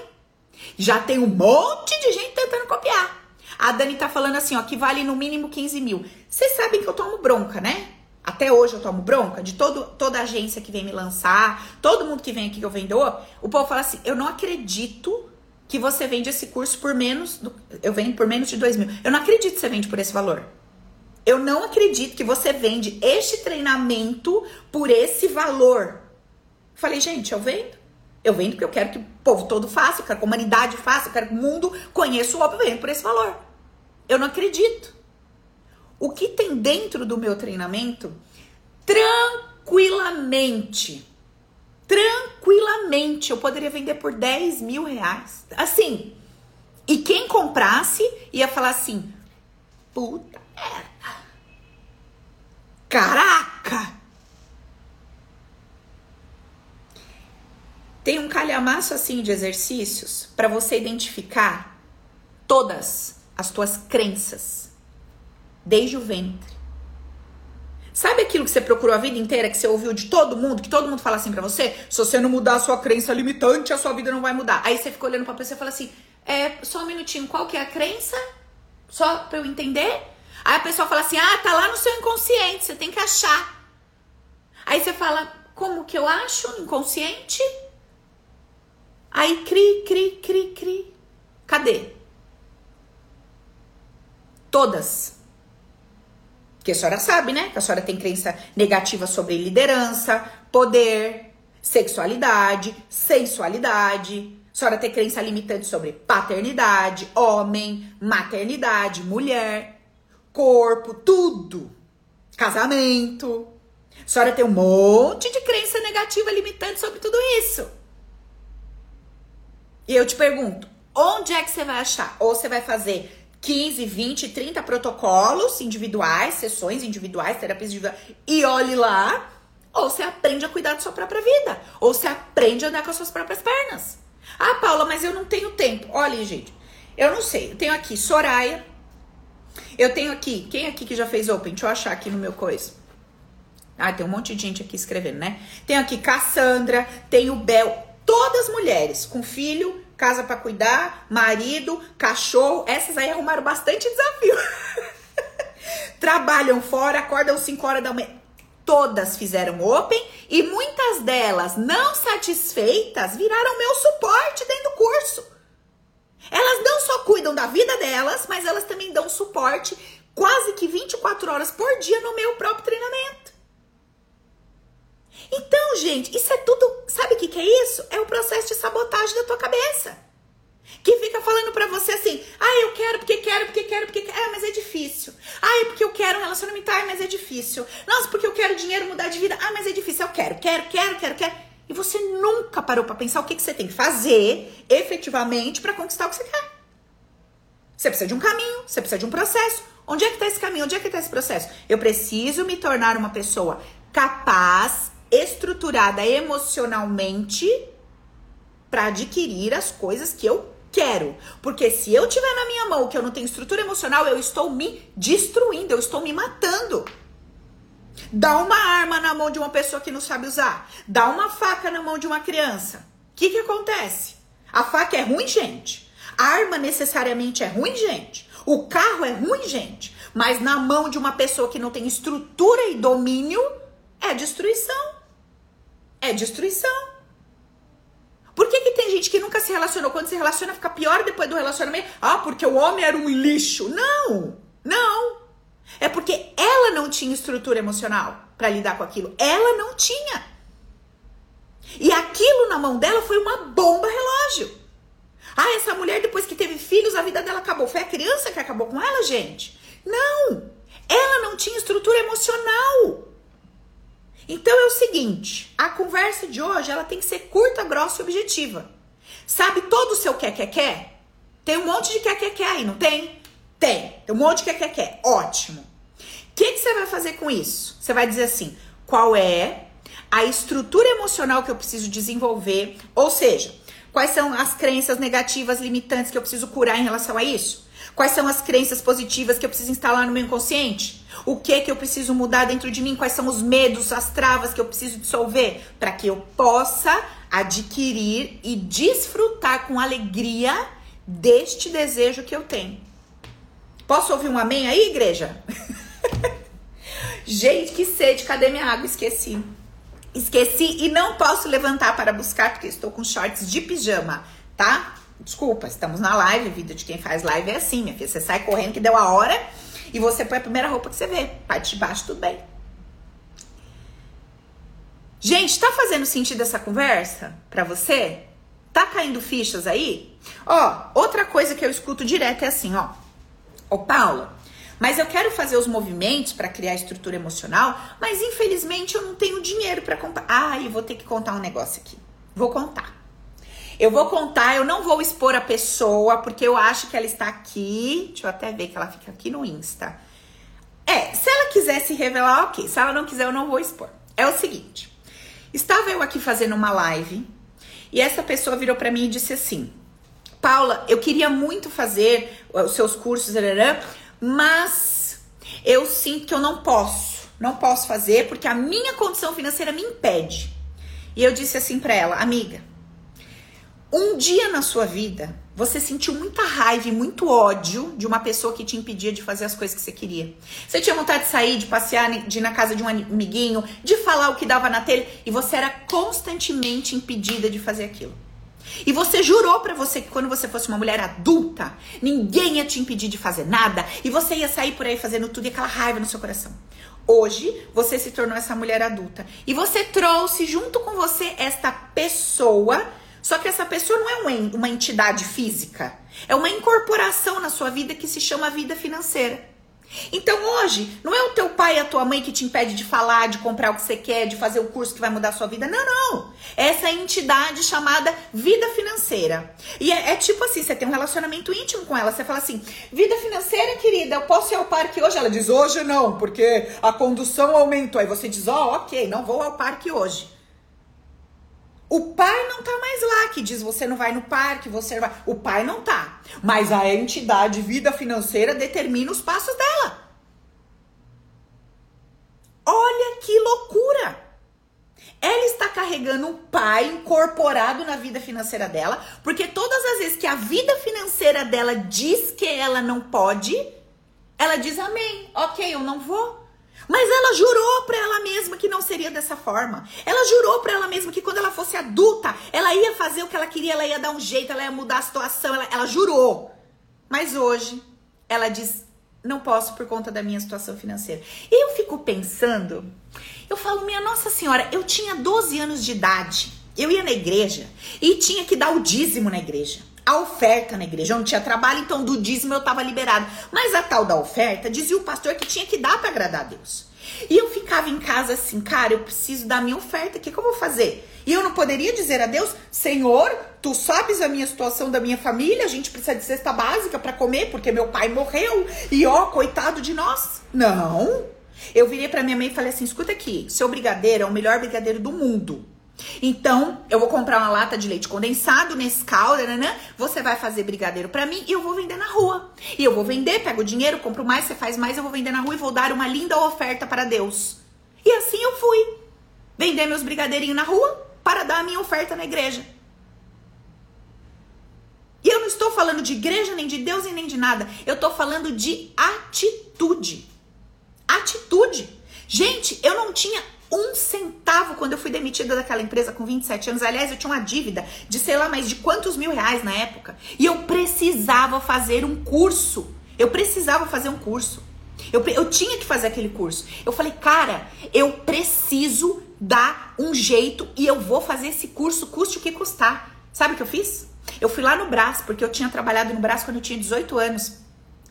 Já tem um monte de gente tentando copiar. A Dani tá falando assim, ó, que vale no mínimo 15 mil. Vocês sabem que eu tomo bronca, né? Até hoje eu tomo bronca de todo, toda agência que vem me lançar, todo mundo que vem aqui que eu vendo. O povo fala assim: eu não acredito que você vende esse curso por menos. Do, eu vendo por menos de dois mil. Eu não acredito que você vende por esse valor. Eu não acredito que você vende este treinamento por esse valor. Falei, gente, eu vendo. Eu vendo porque eu quero que o povo todo faça, eu quero que a humanidade faça, eu quero que o mundo conheça o óbvio, eu vendo por esse valor. Eu não acredito. O que tem dentro do meu treinamento, tranquilamente, tranquilamente, eu poderia vender por 10 mil reais. Assim. E quem comprasse ia falar assim: puta merda. Caraca! Tem um calhamaço assim de exercícios para você identificar todas as tuas crenças desde o ventre. Sabe aquilo que você procurou a vida inteira, que você ouviu de todo mundo, que todo mundo fala assim para você? Se você não mudar a sua crença limitante, a sua vida não vai mudar. Aí você fica olhando pra pessoa e fala assim: é, só um minutinho, qual que é a crença? Só pra eu entender? Aí a pessoa fala assim: ah, tá lá no seu inconsciente, você tem que achar. Aí você fala: como que eu acho inconsciente? Aí cri, cri, cri, cri. Cadê? Todas. Porque a senhora sabe, né? Que a senhora tem crença negativa sobre liderança, poder, sexualidade, sensualidade. A senhora tem crença limitante sobre paternidade, homem, maternidade, mulher, corpo, tudo. Casamento. A senhora tem um monte de crença negativa limitante sobre tudo isso. E eu te pergunto, onde é que você vai achar? Ou você vai fazer 15, 20, 30 protocolos individuais, sessões individuais, terapias individuais, e olhe lá, ou você aprende a cuidar da sua própria vida, ou você aprende a andar com as suas próprias pernas. Ah, Paula, mas eu não tenho tempo. Olha, gente, eu não sei. Eu tenho aqui Soraya. Eu tenho aqui, quem aqui que já fez open? Deixa eu achar aqui no meu coisa. Ah, tem um monte de gente aqui escrevendo, né? Tenho aqui Cassandra, tenho Bel, todas mulheres com filho, casa para cuidar, marido, cachorro. Essas aí arrumaram bastante desafio. Trabalham fora, acordam 5 horas da manhã. Todas fizeram open e muitas delas, não satisfeitas, viraram meu suporte dentro do curso. Elas não só cuidam da vida delas, mas elas também dão suporte quase que 24 horas por dia no meu próprio treinamento. Então, gente, isso é tudo. Sabe o que, que é isso? É o processo de sabotagem da tua cabeça. Que fica falando pra você assim: ah, eu quero porque quero, porque quero, porque quero. Ah, mas é difícil. Ah, é porque eu quero um relacionamento. Ah, mas é difícil. Nossa, porque eu quero dinheiro, mudar de vida. Ah, mas é difícil. Eu quero, quero, quero, quero, quero. E você nunca parou para pensar o que, que você tem que fazer efetivamente para conquistar o que você quer. Você precisa de um caminho, você precisa de um processo. Onde é que tá esse caminho? Onde é que tá esse processo? Eu preciso me tornar uma pessoa capaz, estruturada emocionalmente para adquirir as coisas que eu quero. Porque se eu tiver na minha mão que eu não tenho estrutura emocional, eu estou me destruindo, eu estou me matando. Dá uma arma na mão de uma pessoa que não sabe usar. Dá uma faca na mão de uma criança. O que, que acontece? A faca é ruim, gente. A arma necessariamente é ruim, gente. O carro é ruim, gente. Mas na mão de uma pessoa que não tem estrutura e domínio, é destruição. É destruição. Por que, que tem gente que nunca se relacionou? Quando se relaciona, fica pior depois do relacionamento? Ah, porque o homem era um lixo. Não, não. É porque ela não tinha estrutura emocional para lidar com aquilo. Ela não tinha. E aquilo na mão dela foi uma bomba relógio. Ah, essa mulher, depois que teve filhos, a vida dela acabou. Foi a criança que acabou com ela, gente? Não. Ela não tinha estrutura emocional. Então é o seguinte, a conversa de hoje ela tem que ser curta, grossa e objetiva. Sabe todo o seu quer quer quer? Tem um monte de quer quer quer aí, não tem? Tem. Tem um monte de quer quer quer. Ótimo. O que, que você vai fazer com isso? Você vai dizer assim: qual é a estrutura emocional que eu preciso desenvolver? Ou seja, quais são as crenças negativas, limitantes que eu preciso curar em relação a isso? Quais são as crenças positivas que eu preciso instalar no meu inconsciente? O que que eu preciso mudar dentro de mim? Quais são os medos, as travas que eu preciso dissolver para que eu possa adquirir e desfrutar com alegria deste desejo que eu tenho? Posso ouvir um amém aí, igreja? Gente, que sede, cadê minha água? Esqueci. Esqueci e não posso levantar para buscar porque estou com shorts de pijama, tá? Desculpa, estamos na live, vida de quem faz live é assim, minha filha. Você sai correndo que deu a hora e você põe a primeira roupa que você vê. Parte de baixo, tudo bem. Gente, tá fazendo sentido essa conversa para você? Tá caindo fichas aí? Ó, outra coisa que eu escuto direto é assim, ó. Ô, Paula, mas eu quero fazer os movimentos para criar estrutura emocional, mas infelizmente eu não tenho dinheiro para comprar. Ah, eu vou ter que contar um negócio aqui. Vou contar. Eu vou contar, eu não vou expor a pessoa, porque eu acho que ela está aqui. Deixa eu até ver que ela fica aqui no Insta. É, se ela quiser se revelar, ok. Se ela não quiser, eu não vou expor. É o seguinte: estava eu aqui fazendo uma live e essa pessoa virou para mim e disse assim: Paula, eu queria muito fazer os seus cursos, mas eu sinto que eu não posso. Não posso fazer porque a minha condição financeira me impede. E eu disse assim para ela, amiga, um dia na sua vida você sentiu muita raiva e muito ódio de uma pessoa que te impedia de fazer as coisas que você queria. Você tinha vontade de sair, de passear, de ir na casa de um amiguinho, de falar o que dava na telha e você era constantemente impedida de fazer aquilo. E você jurou para você que quando você fosse uma mulher adulta, ninguém ia te impedir de fazer nada e você ia sair por aí fazendo tudo e aquela raiva no seu coração. Hoje você se tornou essa mulher adulta e você trouxe junto com você esta pessoa só que essa pessoa não é uma entidade física, é uma incorporação na sua vida que se chama vida financeira. Então hoje, não é o teu pai e a tua mãe que te impede de falar, de comprar o que você quer, de fazer o curso que vai mudar a sua vida. Não, não. Essa é entidade chamada vida financeira. E é, é, tipo assim, você tem um relacionamento íntimo com ela. Você fala assim, vida financeira, querida, eu posso ir ao parque hoje? Ela diz, hoje não, porque a condução aumentou. Aí você diz, ó, oh, ok, não vou ao parque hoje. O pai não tá mais lá, que diz você não vai no parque, você vai. O pai não tá. Mas a entidade vida financeira determina os passos dela. Olha que loucura! Ela está carregando um pai incorporado na vida financeira dela, porque todas as vezes que a vida financeira dela diz que ela não pode, ela diz amém. Ok, eu não vou. Mas ela jurou para ela mesma que não seria dessa forma. Ela jurou para ela mesma que quando ela fosse adulta, ela ia fazer o que ela queria, ela ia dar um jeito, ela ia mudar a situação, ela, ela jurou. Mas hoje, ela diz: não posso por conta da minha situação financeira. E eu fico pensando, eu falo, minha Nossa Senhora, eu tinha 12 anos de idade, eu ia na igreja e tinha que dar o dízimo na igreja a oferta na igreja. Eu não tinha trabalho, então do dízimo eu estava liberado. Mas a tal da oferta, dizia o pastor que tinha que dar para agradar a Deus. E eu ficava em casa assim, cara, eu preciso da minha oferta, o que, que eu vou fazer? E eu não poderia dizer a Deus, Senhor, tu sabes a minha situação da minha família, a gente precisa de cesta básica para comer, porque meu pai morreu, e ó, coitado de nós. Não. Eu virei para minha mãe e falei assim: escuta aqui, seu brigadeiro é o melhor brigadeiro do mundo. Então, eu vou comprar uma lata de leite condensado, Nescau, né? Você vai fazer brigadeiro para mim e eu vou vender na rua. E eu vou vender, pego o dinheiro, compro mais, você faz mais, eu vou vender na rua e vou dar uma linda oferta para Deus. E assim eu fui. Vender meus brigadeirinhos na rua para dar a minha oferta na igreja. E eu não estou falando de igreja, nem de Deus e nem de nada. Eu estou falando de atitude. Atitude. Gente, eu não tinha um centavo quando eu fui demitida daquela empresa com 27 anos. Aliás, eu tinha uma dívida de sei lá mais de quantos mil reais na época. E eu precisava fazer um curso. Eu precisava fazer um curso. Eu, eu tinha que fazer aquele curso. Eu falei, cara, eu preciso dar um jeito e eu vou fazer esse curso, custe o que custar. Sabe o que eu fiz? Eu fui lá no Brás, porque eu tinha trabalhado no Brás quando eu tinha 18 anos.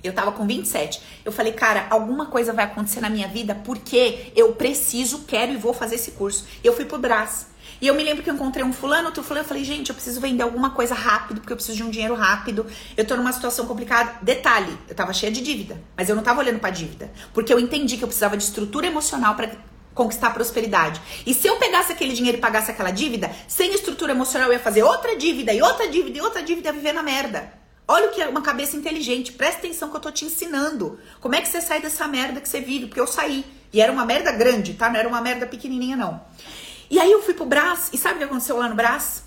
Eu tava com 27. Eu falei, cara, alguma coisa vai acontecer na minha vida porque eu preciso, quero e vou fazer esse curso. Eu fui pro Brás. E eu me lembro que eu encontrei um fulano, outro fulano, eu falei, gente, eu preciso vender alguma coisa rápido, porque eu preciso de um dinheiro rápido. Eu tô numa situação complicada. Detalhe, eu tava cheia de dívida, mas eu não tava olhando pra dívida. Porque eu entendi que eu precisava de estrutura emocional para conquistar prosperidade. E se eu pegasse aquele dinheiro e pagasse aquela dívida, sem estrutura emocional, eu ia fazer outra dívida, e outra dívida, e outra dívida, ia viver na merda. Olha o que é uma cabeça inteligente. Presta atenção que eu tô te ensinando. Como é que você sai dessa merda que você vive? Porque eu saí. E era uma merda grande, tá? Não era uma merda pequenininha, não. E aí eu fui pro Brás. E sabe o que aconteceu lá no Brás?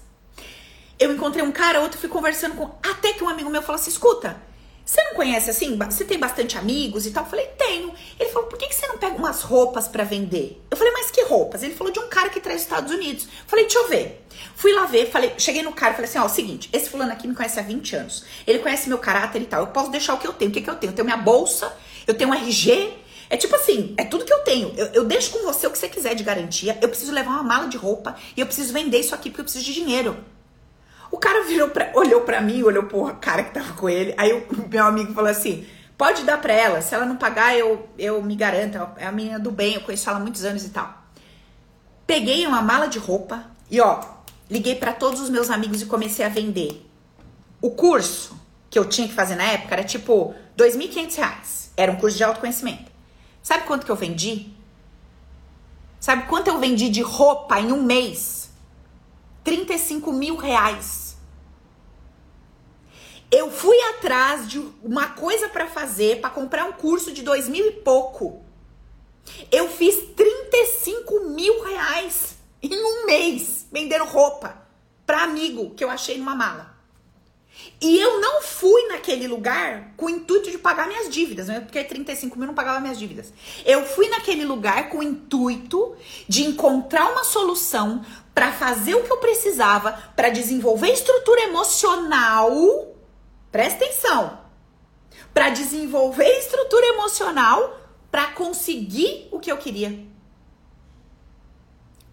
Eu encontrei um cara, outro fui conversando com. Até que um amigo meu falou assim: escuta, você não conhece assim? Você tem bastante amigos e tal? Eu falei, tenho. Ele falou, por que, você não pega umas roupas para vender? Eu falei, mas que roupas? Ele falou de um cara que traz dos Estados Unidos. Eu falei, deixa eu ver. Fui lá ver, falei, cheguei no cara, falei assim, ó, o seguinte, esse fulano aqui me conhece há 20 anos. Ele conhece meu caráter e tal. Eu posso deixar o que eu tenho. O que, que eu tenho? Eu tenho minha bolsa, eu tenho um RG. É tipo assim, é tudo que eu tenho. Eu, eu deixo com você o que você quiser de garantia. Eu preciso levar uma mala de roupa e eu preciso vender isso aqui porque eu preciso de dinheiro. O cara virou pra, olhou pra mim, olhou pro cara que tava com ele. Aí o meu amigo falou assim: pode dar pra ela, se ela não pagar, eu, eu me garanto. É a menina do bem, eu conheço ela há muitos anos e tal. Peguei uma mala de roupa e ó, liguei para todos os meus amigos e comecei a vender. O curso que eu tinha que fazer na época era tipo R$ 2.500. Era um curso de autoconhecimento. Sabe quanto que eu vendi? Sabe quanto eu vendi de roupa em um mês? 35 mil reais. Eu fui atrás de uma coisa para fazer, para comprar um curso de dois mil e pouco. Eu fiz 35 mil reais em um mês vendendo roupa para amigo que eu achei numa mala. E eu não fui naquele lugar com o intuito de pagar minhas dívidas, né? Porque 35 mil não pagava minhas dívidas. Eu fui naquele lugar com o intuito de encontrar uma solução para fazer o que eu precisava, para desenvolver estrutura emocional. Presta atenção. Para desenvolver estrutura emocional para conseguir o que eu queria.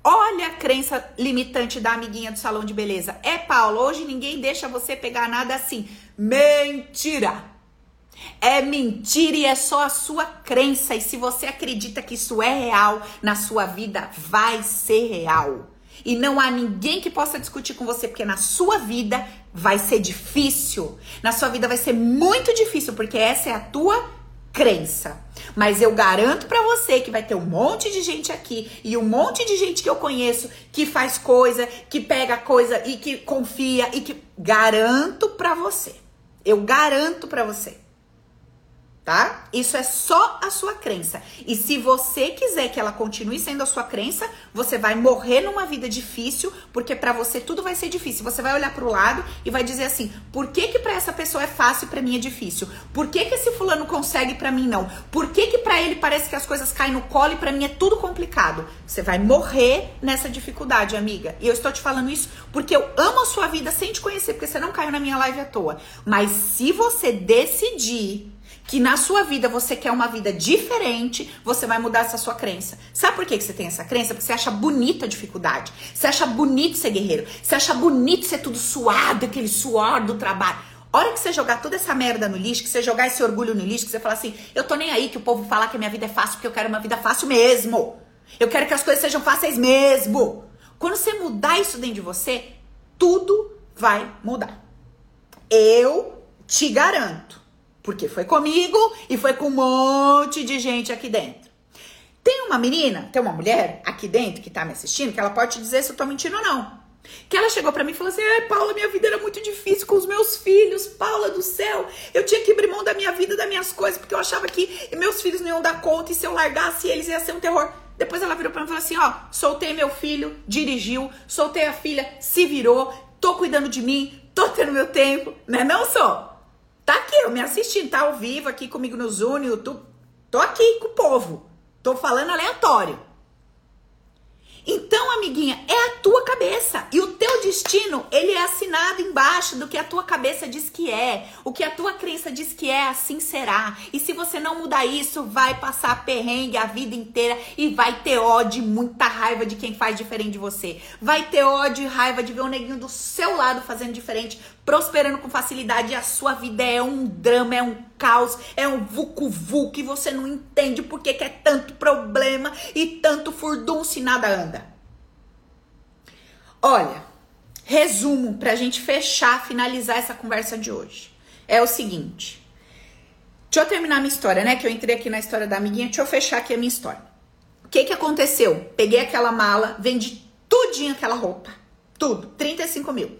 Olha a crença limitante da amiguinha do salão de beleza. É, Paulo, hoje ninguém deixa você pegar nada assim. Mentira! É mentira e é só a sua crença. E se você acredita que isso é real na sua vida, vai ser real. E não há ninguém que possa discutir com você, porque na sua vida vai ser difícil. Na sua vida vai ser muito difícil, porque essa é a tua crença. Mas eu garanto para você que vai ter um monte de gente aqui e um monte de gente que eu conheço que faz coisa, que pega coisa e que confia e que garanto para você. Eu garanto para você tá? Isso é só a sua crença. E se você quiser que ela continue sendo a sua crença, você vai morrer numa vida difícil, porque para você tudo vai ser difícil. Você vai olhar para o lado e vai dizer assim: "Por que que para essa pessoa é fácil e para mim é difícil? Por que que esse fulano consegue para mim não? Por que que para ele parece que as coisas caem no colo e para mim é tudo complicado?" Você vai morrer nessa dificuldade, amiga. E eu estou te falando isso porque eu amo a sua vida sem te conhecer, porque você não caiu na minha live à toa. Mas se você decidir que na sua vida você quer uma vida diferente, você vai mudar essa sua crença. Sabe por que você tem essa crença? Porque você acha bonita a dificuldade. Você acha bonito ser guerreiro. Você acha bonito ser tudo suado, aquele suor do trabalho. hora que você jogar toda essa merda no lixo, que você jogar esse orgulho no lixo, que você falar assim, eu tô nem aí que o povo fala que a minha vida é fácil, porque eu quero uma vida fácil mesmo. Eu quero que as coisas sejam fáceis mesmo. Quando você mudar isso dentro de você, tudo vai mudar. Eu te garanto. Porque foi comigo e foi com um monte de gente aqui dentro. Tem uma menina, tem uma mulher aqui dentro que tá me assistindo, que ela pode te dizer se eu tô mentindo ou não. Que ela chegou para mim e falou assim: Ai, Paula, minha vida era muito difícil com os meus filhos. Paula do céu, eu tinha que abrir mão da minha vida, das minhas coisas, porque eu achava que meus filhos não iam dar conta e se eu largasse eles ia ser um terror. Depois ela virou pra mim e falou assim: Ó, soltei meu filho, dirigiu, soltei a filha, se virou, tô cuidando de mim, tô tendo meu tempo, né? Não sou. Tá aqui, eu me assistindo, tá ao vivo aqui comigo no Zoom, no YouTube. Tô aqui com o povo. Tô falando aleatório. Então, amiguinha, é a tua cabeça. E o teu destino, ele é assinado embaixo do que a tua cabeça diz que é. O que a tua crença diz que é, assim será. E se você não mudar isso, vai passar perrengue a vida inteira e vai ter ódio, muita raiva de quem faz diferente de você. Vai ter ódio e raiva de ver o neguinho do seu lado fazendo diferente, prosperando com facilidade. E a sua vida é um drama, é um caos, é um vucu-vucu que você não entende porque que é tanto problema e tanto furdum se nada anda. Olha, resumo pra gente fechar, finalizar essa conversa de hoje. É o seguinte. Deixa eu terminar minha história, né? Que eu entrei aqui na história da amiguinha. Deixa eu fechar aqui a minha história. O que que aconteceu? Peguei aquela mala, vendi tudinho aquela roupa. Tudo. 35 mil.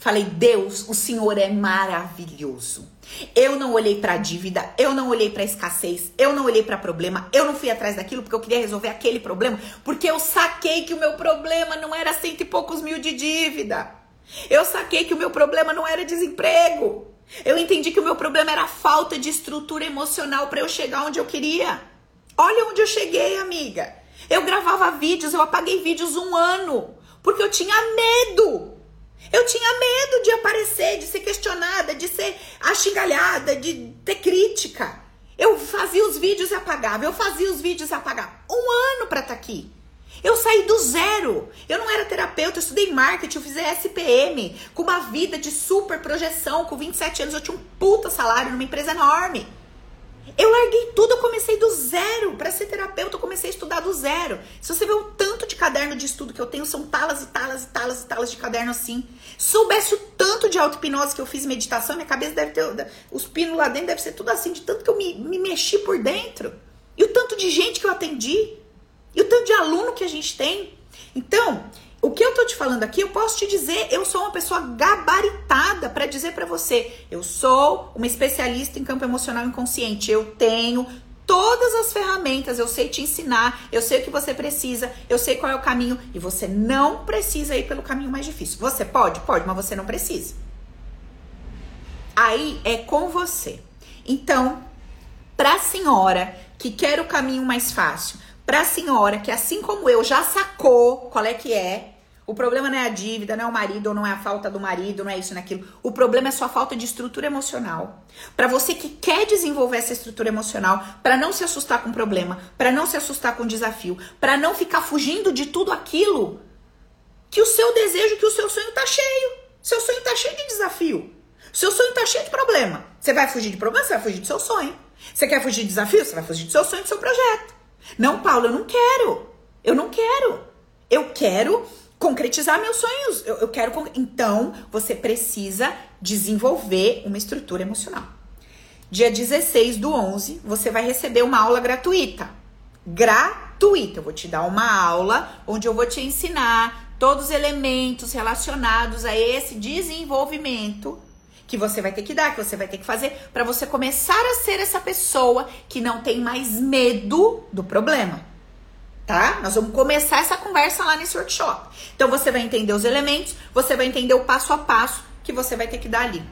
Falei, Deus, o Senhor é maravilhoso. Eu não olhei para dívida, eu não olhei para escassez, eu não olhei para problema, eu não fui atrás daquilo porque eu queria resolver aquele problema, porque eu saquei que o meu problema não era cento e poucos mil de dívida. Eu saquei que o meu problema não era desemprego. Eu entendi que o meu problema era falta de estrutura emocional para eu chegar onde eu queria. Olha onde eu cheguei, amiga. Eu gravava vídeos, eu apaguei vídeos um ano, porque eu tinha medo. Eu tinha medo de aparecer, de ser questionada, de ser achigalhada, de ter crítica. Eu fazia os vídeos e apagava, eu fazia os vídeos e apagava. Um ano para estar tá aqui. Eu saí do zero. Eu não era terapeuta, eu estudei marketing, eu fiz SPM, com uma vida de super projeção. Com 27 anos eu tinha um puta salário numa empresa enorme. Eu larguei tudo, eu comecei do zero. Para ser terapeuta, eu comecei a estudar do zero. Se você vê o tanto de caderno de estudo que eu tenho, são talas e talas e talas e talas de caderno assim. Soubesse o tanto de auto-hipnose que eu fiz meditação, minha cabeça deve ter. Os pinos lá dentro deve ser tudo assim, de tanto que eu me, me mexi por dentro. E o tanto de gente que eu atendi. E o tanto de aluno que a gente tem. Então, o que eu tô te falando aqui, eu posso te dizer, eu sou uma pessoa gabaritada para dizer para você, eu sou uma especialista em campo emocional inconsciente. Eu tenho todas as ferramentas, eu sei te ensinar, eu sei o que você precisa, eu sei qual é o caminho e você não precisa ir pelo caminho mais difícil. Você pode? Pode, mas você não precisa. Aí é com você. Então, para a senhora que quer o caminho mais fácil, para a senhora que assim como eu já sacou qual é que é, o problema não é a dívida, não é o marido, ou não é a falta do marido, não é isso, naquilo. É o problema é sua falta de estrutura emocional. Para você que quer desenvolver essa estrutura emocional, para não se assustar com o problema, para não se assustar com o desafio, para não ficar fugindo de tudo aquilo que o seu desejo, que o seu sonho tá cheio. Seu sonho tá cheio de desafio. Seu sonho tá cheio de problema. Você vai fugir de problema, você vai fugir do seu sonho. Você quer fugir de desafio, você vai fugir do seu sonho, do seu projeto. Não, Paulo, eu não quero. Eu não quero. Eu quero concretizar meus sonhos. Eu, eu quero. Então, você precisa desenvolver uma estrutura emocional. Dia 16 do 11, você vai receber uma aula gratuita. Gratuita. Eu vou te dar uma aula onde eu vou te ensinar todos os elementos relacionados a esse desenvolvimento que você vai ter que dar, que você vai ter que fazer para você começar a ser essa pessoa que não tem mais medo do problema tá? Nós vamos começar essa conversa lá nesse workshop. Então você vai entender os elementos, você vai entender o passo a passo que você vai ter que dar ali.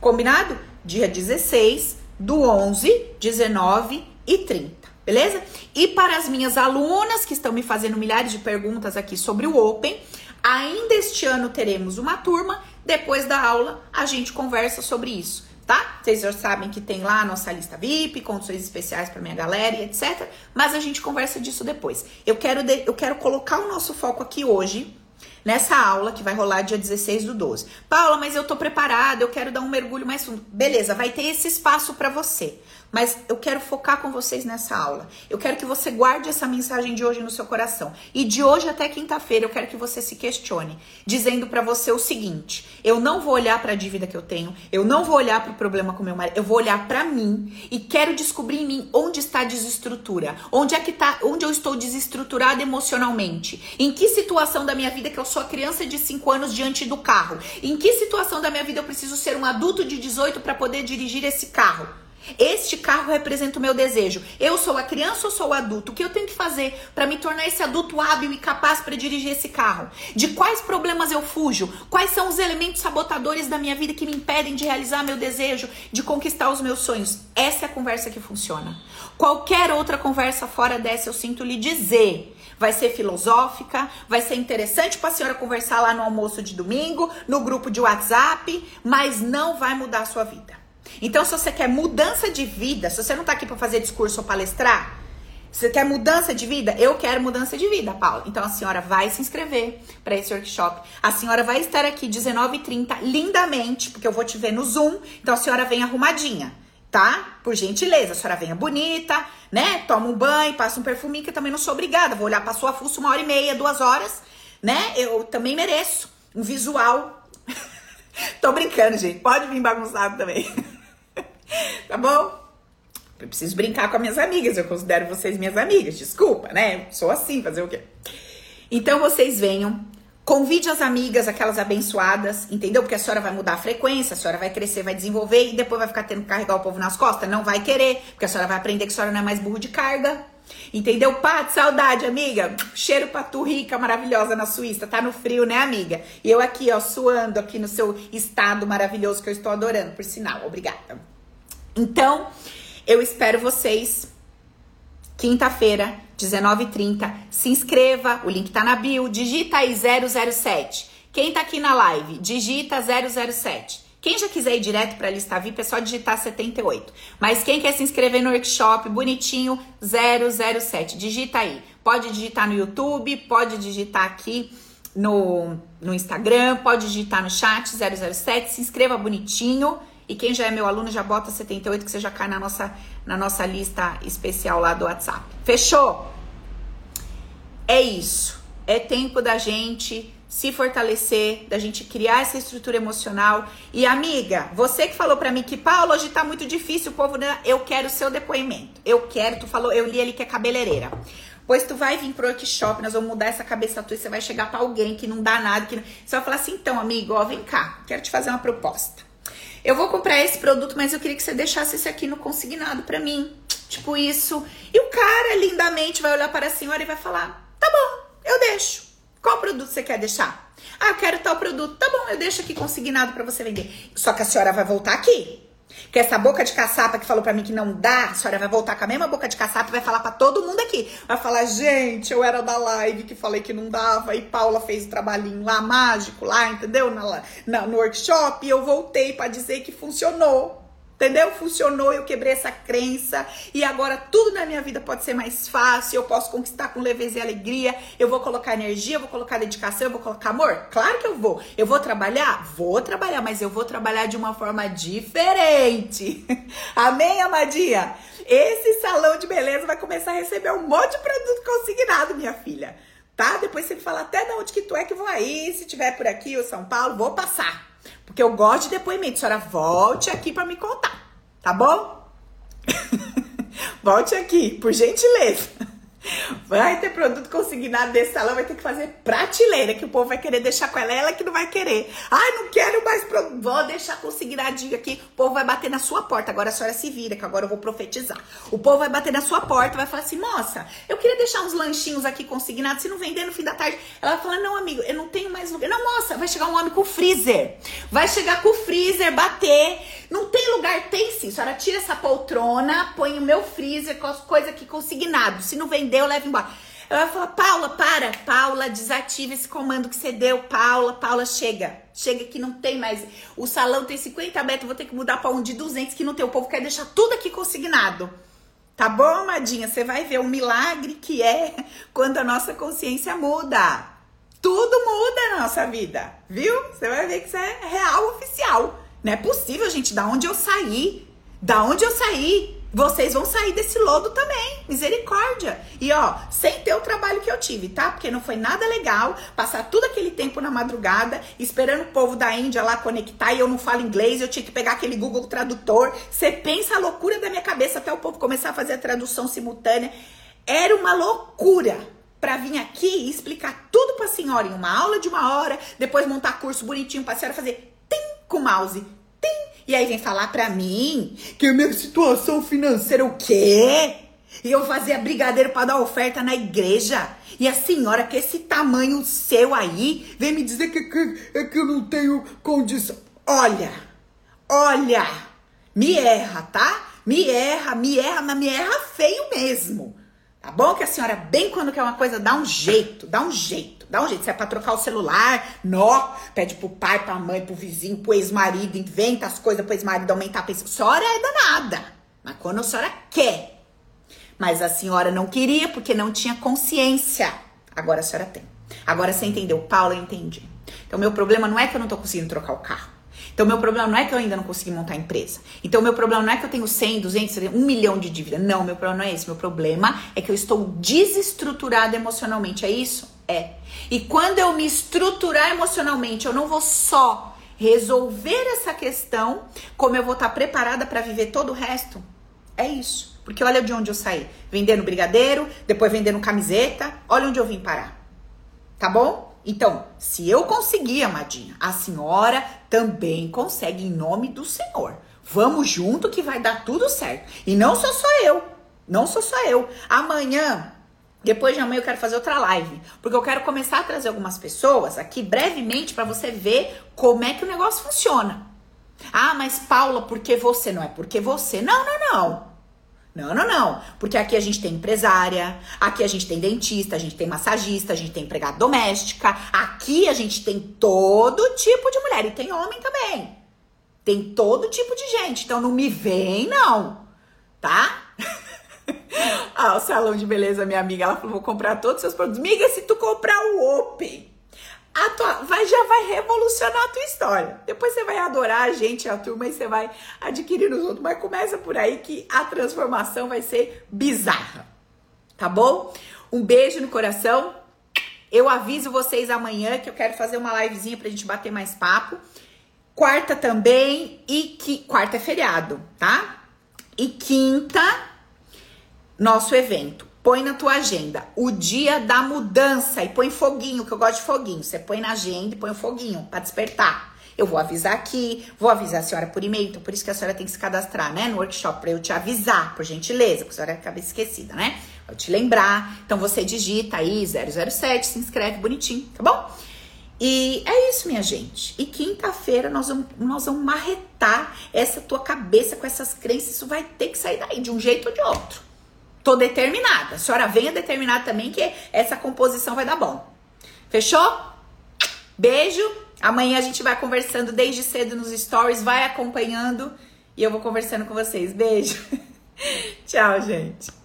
Combinado? Dia 16 do 11, 19 e 30, beleza? E para as minhas alunas que estão me fazendo milhares de perguntas aqui sobre o Open, ainda este ano teremos uma turma. Depois da aula, a gente conversa sobre isso tá? Vocês já sabem que tem lá a nossa lista VIP, condições especiais para minha galera e etc. Mas a gente conversa disso depois. Eu quero, de, eu quero colocar o nosso foco aqui hoje, nessa aula que vai rolar dia 16 do 12. Paula, mas eu tô preparada, eu quero dar um mergulho mais fundo. Beleza, vai ter esse espaço para você. Mas eu quero focar com vocês nessa aula. Eu quero que você guarde essa mensagem de hoje no seu coração. E de hoje até quinta-feira eu quero que você se questione, dizendo para você o seguinte: eu não vou olhar para a dívida que eu tenho, eu não vou olhar para o problema com meu marido, eu vou olhar para mim e quero descobrir em mim onde está a desestrutura, onde é que tá, onde eu estou desestruturada emocionalmente, em que situação da minha vida que eu sou a criança de 5 anos diante do carro, em que situação da minha vida eu preciso ser um adulto de 18 para poder dirigir esse carro. Este carro representa o meu desejo. Eu sou a criança ou sou o adulto? O que eu tenho que fazer para me tornar esse adulto hábil e capaz para dirigir esse carro? De quais problemas eu fujo? Quais são os elementos sabotadores da minha vida que me impedem de realizar meu desejo, de conquistar os meus sonhos? Essa é a conversa que funciona. Qualquer outra conversa fora dessa, eu sinto lhe dizer, vai ser filosófica, vai ser interessante para a senhora conversar lá no almoço de domingo, no grupo de WhatsApp, mas não vai mudar a sua vida. Então, se você quer mudança de vida, se você não tá aqui para fazer discurso ou palestrar, você quer mudança de vida? Eu quero mudança de vida, Paula. Então a senhora vai se inscrever para esse workshop. A senhora vai estar aqui 19h30 lindamente, porque eu vou te ver no Zoom. Então a senhora vem arrumadinha, tá? Por gentileza, a senhora venha bonita, né? Toma um banho, passa um perfuminho, que eu também não sou obrigada. Vou olhar pra sua fuça uma hora e meia, duas horas, né? Eu também mereço um visual. Tô brincando, gente. Pode vir bagunçado também. tá bom? Eu preciso brincar com as minhas amigas, eu considero vocês minhas amigas, desculpa, né? Sou assim, fazer o quê? Então vocês venham, convide as amigas, aquelas abençoadas, entendeu? Porque a senhora vai mudar a frequência, a senhora vai crescer, vai desenvolver e depois vai ficar tendo que carregar o povo nas costas? Não vai querer, porque a senhora vai aprender que a senhora não é mais burro de carga. Entendeu? Paty, saudade, amiga. Cheiro pra tu rica, maravilhosa na Suíça. Tá no frio, né, amiga? E eu aqui, ó, suando aqui no seu estado maravilhoso que eu estou adorando, por sinal. Obrigada. Então, eu espero vocês quinta-feira, 19h30. Se inscreva, o link tá na bio. Digita aí 007. Quem tá aqui na live, digita 007. Quem já quiser ir direto para a lista VIP é só digitar 78. Mas quem quer se inscrever no workshop bonitinho 007, digita aí. Pode digitar no YouTube, pode digitar aqui no, no Instagram, pode digitar no chat 007, se inscreva bonitinho. E quem já é meu aluno já bota 78 que você já cai na nossa, na nossa lista especial lá do WhatsApp. Fechou? É isso. É tempo da gente se fortalecer, da gente criar essa estrutura emocional. E amiga, você que falou para mim que Paulo hoje tá muito difícil, o povo, né? eu quero o seu depoimento. Eu quero, tu falou, eu li ali que é cabeleireira. Pois tu vai vir pro workshop, nós vamos mudar essa cabeça tua e você vai chegar para alguém que não dá nada, que não... você vai falar assim: "Então, amigo, ó, vem cá, quero te fazer uma proposta. Eu vou comprar esse produto, mas eu queria que você deixasse esse aqui no consignado para mim. Tipo isso. E o cara lindamente vai olhar para a senhora e vai falar: tá bom, eu deixo. Qual produto você quer deixar? Ah, eu quero tal produto. Tá bom, eu deixo aqui consignado para você vender. Só que a senhora vai voltar aqui. Que essa boca de caçapa que falou para mim que não dá, a senhora vai voltar com a mesma boca de caçapa e vai falar para todo mundo aqui. Vai falar, gente, eu era da live que falei que não dava e Paula fez o trabalhinho lá mágico lá, entendeu? Na, na no workshop e eu voltei para dizer que funcionou. Entendeu? Funcionou, eu quebrei essa crença e agora tudo na minha vida pode ser mais fácil, eu posso conquistar com leveza e alegria, eu vou colocar energia, eu vou colocar dedicação, eu vou colocar amor? Claro que eu vou. Eu vou trabalhar? Vou trabalhar, mas eu vou trabalhar de uma forma diferente. Amém, amadinha? Esse salão de beleza vai começar a receber um monte de produto consignado, minha filha. Tá? Depois você fala até de onde que tu é que vou aí, se tiver por aqui ou São Paulo, vou passar. Porque eu gosto de depoimento. A senhora volte aqui para me contar, tá bom? volte aqui, por gentileza. Vai ter produto consignado desse salão, vai ter que fazer prateleira, que o povo vai querer deixar com ela, ela que não vai querer. Ai, não quero mais produto, vou deixar consignadinho aqui. O povo vai bater na sua porta, agora a senhora se vira, que agora eu vou profetizar. O povo vai bater na sua porta, vai falar assim, moça, eu queria deixar uns lanchinhos aqui consignados, se não vender no fim da tarde. Ela vai falar, não, amigo, eu não tenho mais lugar. Não, moça, vai chegar um homem com freezer. Vai chegar com o freezer, bater. Não tem lugar, tem sim. A senhora tira essa poltrona, põe o meu freezer com as coisas aqui consignado. Se não vender, eu levo embora. Ela falar, Paula, para. Paula, desativa esse comando que você deu. Paula, Paula, chega. Chega que não tem mais. O salão tem 50 metros, vou ter que mudar para um de 200 que não tem. O povo quer deixar tudo aqui consignado. Tá bom, amadinha? Você vai ver o milagre que é quando a nossa consciência muda. Tudo muda na nossa vida, viu? Você vai ver que isso é real oficial. Não é possível, gente. Da onde eu saí? Da onde eu saí? Vocês vão sair desse lodo também. Misericórdia. E ó, sem ter o trabalho que eu tive, tá? Porque não foi nada legal passar todo aquele tempo na madrugada esperando o povo da Índia lá conectar e eu não falo inglês, eu tinha que pegar aquele Google Tradutor. Você pensa a loucura da minha cabeça até o povo começar a fazer a tradução simultânea. Era uma loucura para vir aqui e explicar tudo para a senhora em uma aula de uma hora, depois montar curso bonitinho para a senhora fazer com o mouse. Tim! E aí vem falar pra mim que a minha situação financeira o quê? E eu fazia brigadeiro para dar oferta na igreja. E a senhora que esse tamanho seu aí vem me dizer que, que, é que eu não tenho condição. Olha, olha, me erra, tá? Me erra, me erra, mas me erra feio mesmo. Tá bom? Que a senhora, bem quando quer uma coisa, dá um jeito, dá um jeito, dá um jeito. Se é pra trocar o celular, nó, pede pro pai, pra mãe, pro vizinho, pro ex-marido, inventa as coisas pro ex-marido aumentar a pensão. A senhora é danada. Mas quando a senhora quer. Mas a senhora não queria porque não tinha consciência. Agora a senhora tem. Agora você entendeu, Paula, eu entendi. Então, meu problema não é que eu não tô conseguindo trocar o carro. Então, meu problema não é que eu ainda não consegui montar a empresa. Então, meu problema não é que eu tenho 100, 200, 1 milhão de dívida. Não, meu problema não é esse. Meu problema é que eu estou desestruturada emocionalmente. É isso? É. E quando eu me estruturar emocionalmente, eu não vou só resolver essa questão, como eu vou estar preparada para viver todo o resto. É isso. Porque olha de onde eu saí. Vendendo brigadeiro, depois vendendo camiseta. Olha onde eu vim parar. Tá bom? Então, se eu conseguir, amadinha, a senhora também consegue em nome do Senhor. Vamos junto que vai dar tudo certo. E não sou só eu. Não sou só eu. Amanhã, depois de amanhã eu quero fazer outra live, porque eu quero começar a trazer algumas pessoas aqui brevemente para você ver como é que o negócio funciona. Ah, mas Paula, por que você não é? Porque você? Não, não, não. Não, não, não. Porque aqui a gente tem empresária, aqui a gente tem dentista, a gente tem massagista, a gente tem empregada doméstica. Aqui a gente tem todo tipo de mulher e tem homem também. Tem todo tipo de gente. Então não me vem, não. Tá? Ah, o salão de beleza, minha amiga, ela falou: vou comprar todos os seus produtos. Miga, se tu comprar o Open tua, vai, já vai revolucionar a tua história. Depois você vai adorar a gente, a turma, e você vai adquirir os outros. Mas começa por aí que a transformação vai ser bizarra. Tá bom? Um beijo no coração. Eu aviso vocês amanhã que eu quero fazer uma livezinha pra gente bater mais papo. Quarta também e que quarta é feriado, tá? E quinta nosso evento. Põe na tua agenda o dia da mudança e põe foguinho, que eu gosto de foguinho. Você põe na agenda e põe o foguinho para despertar. Eu vou avisar aqui, vou avisar a senhora por e-mail, então por isso que a senhora tem que se cadastrar, né, no workshop, para eu te avisar, por gentileza, porque a senhora acaba esquecida, né? Vou te lembrar. Então você digita aí 007, se inscreve bonitinho, tá bom? E é isso, minha gente. E quinta-feira nós vamos, nós vamos marretar essa tua cabeça com essas crenças. Isso vai ter que sair daí, de um jeito ou de outro. Tô determinada. A senhora venha determinada também que essa composição vai dar bom. Fechou? Beijo. Amanhã a gente vai conversando desde cedo nos stories, vai acompanhando e eu vou conversando com vocês. Beijo. Tchau, gente.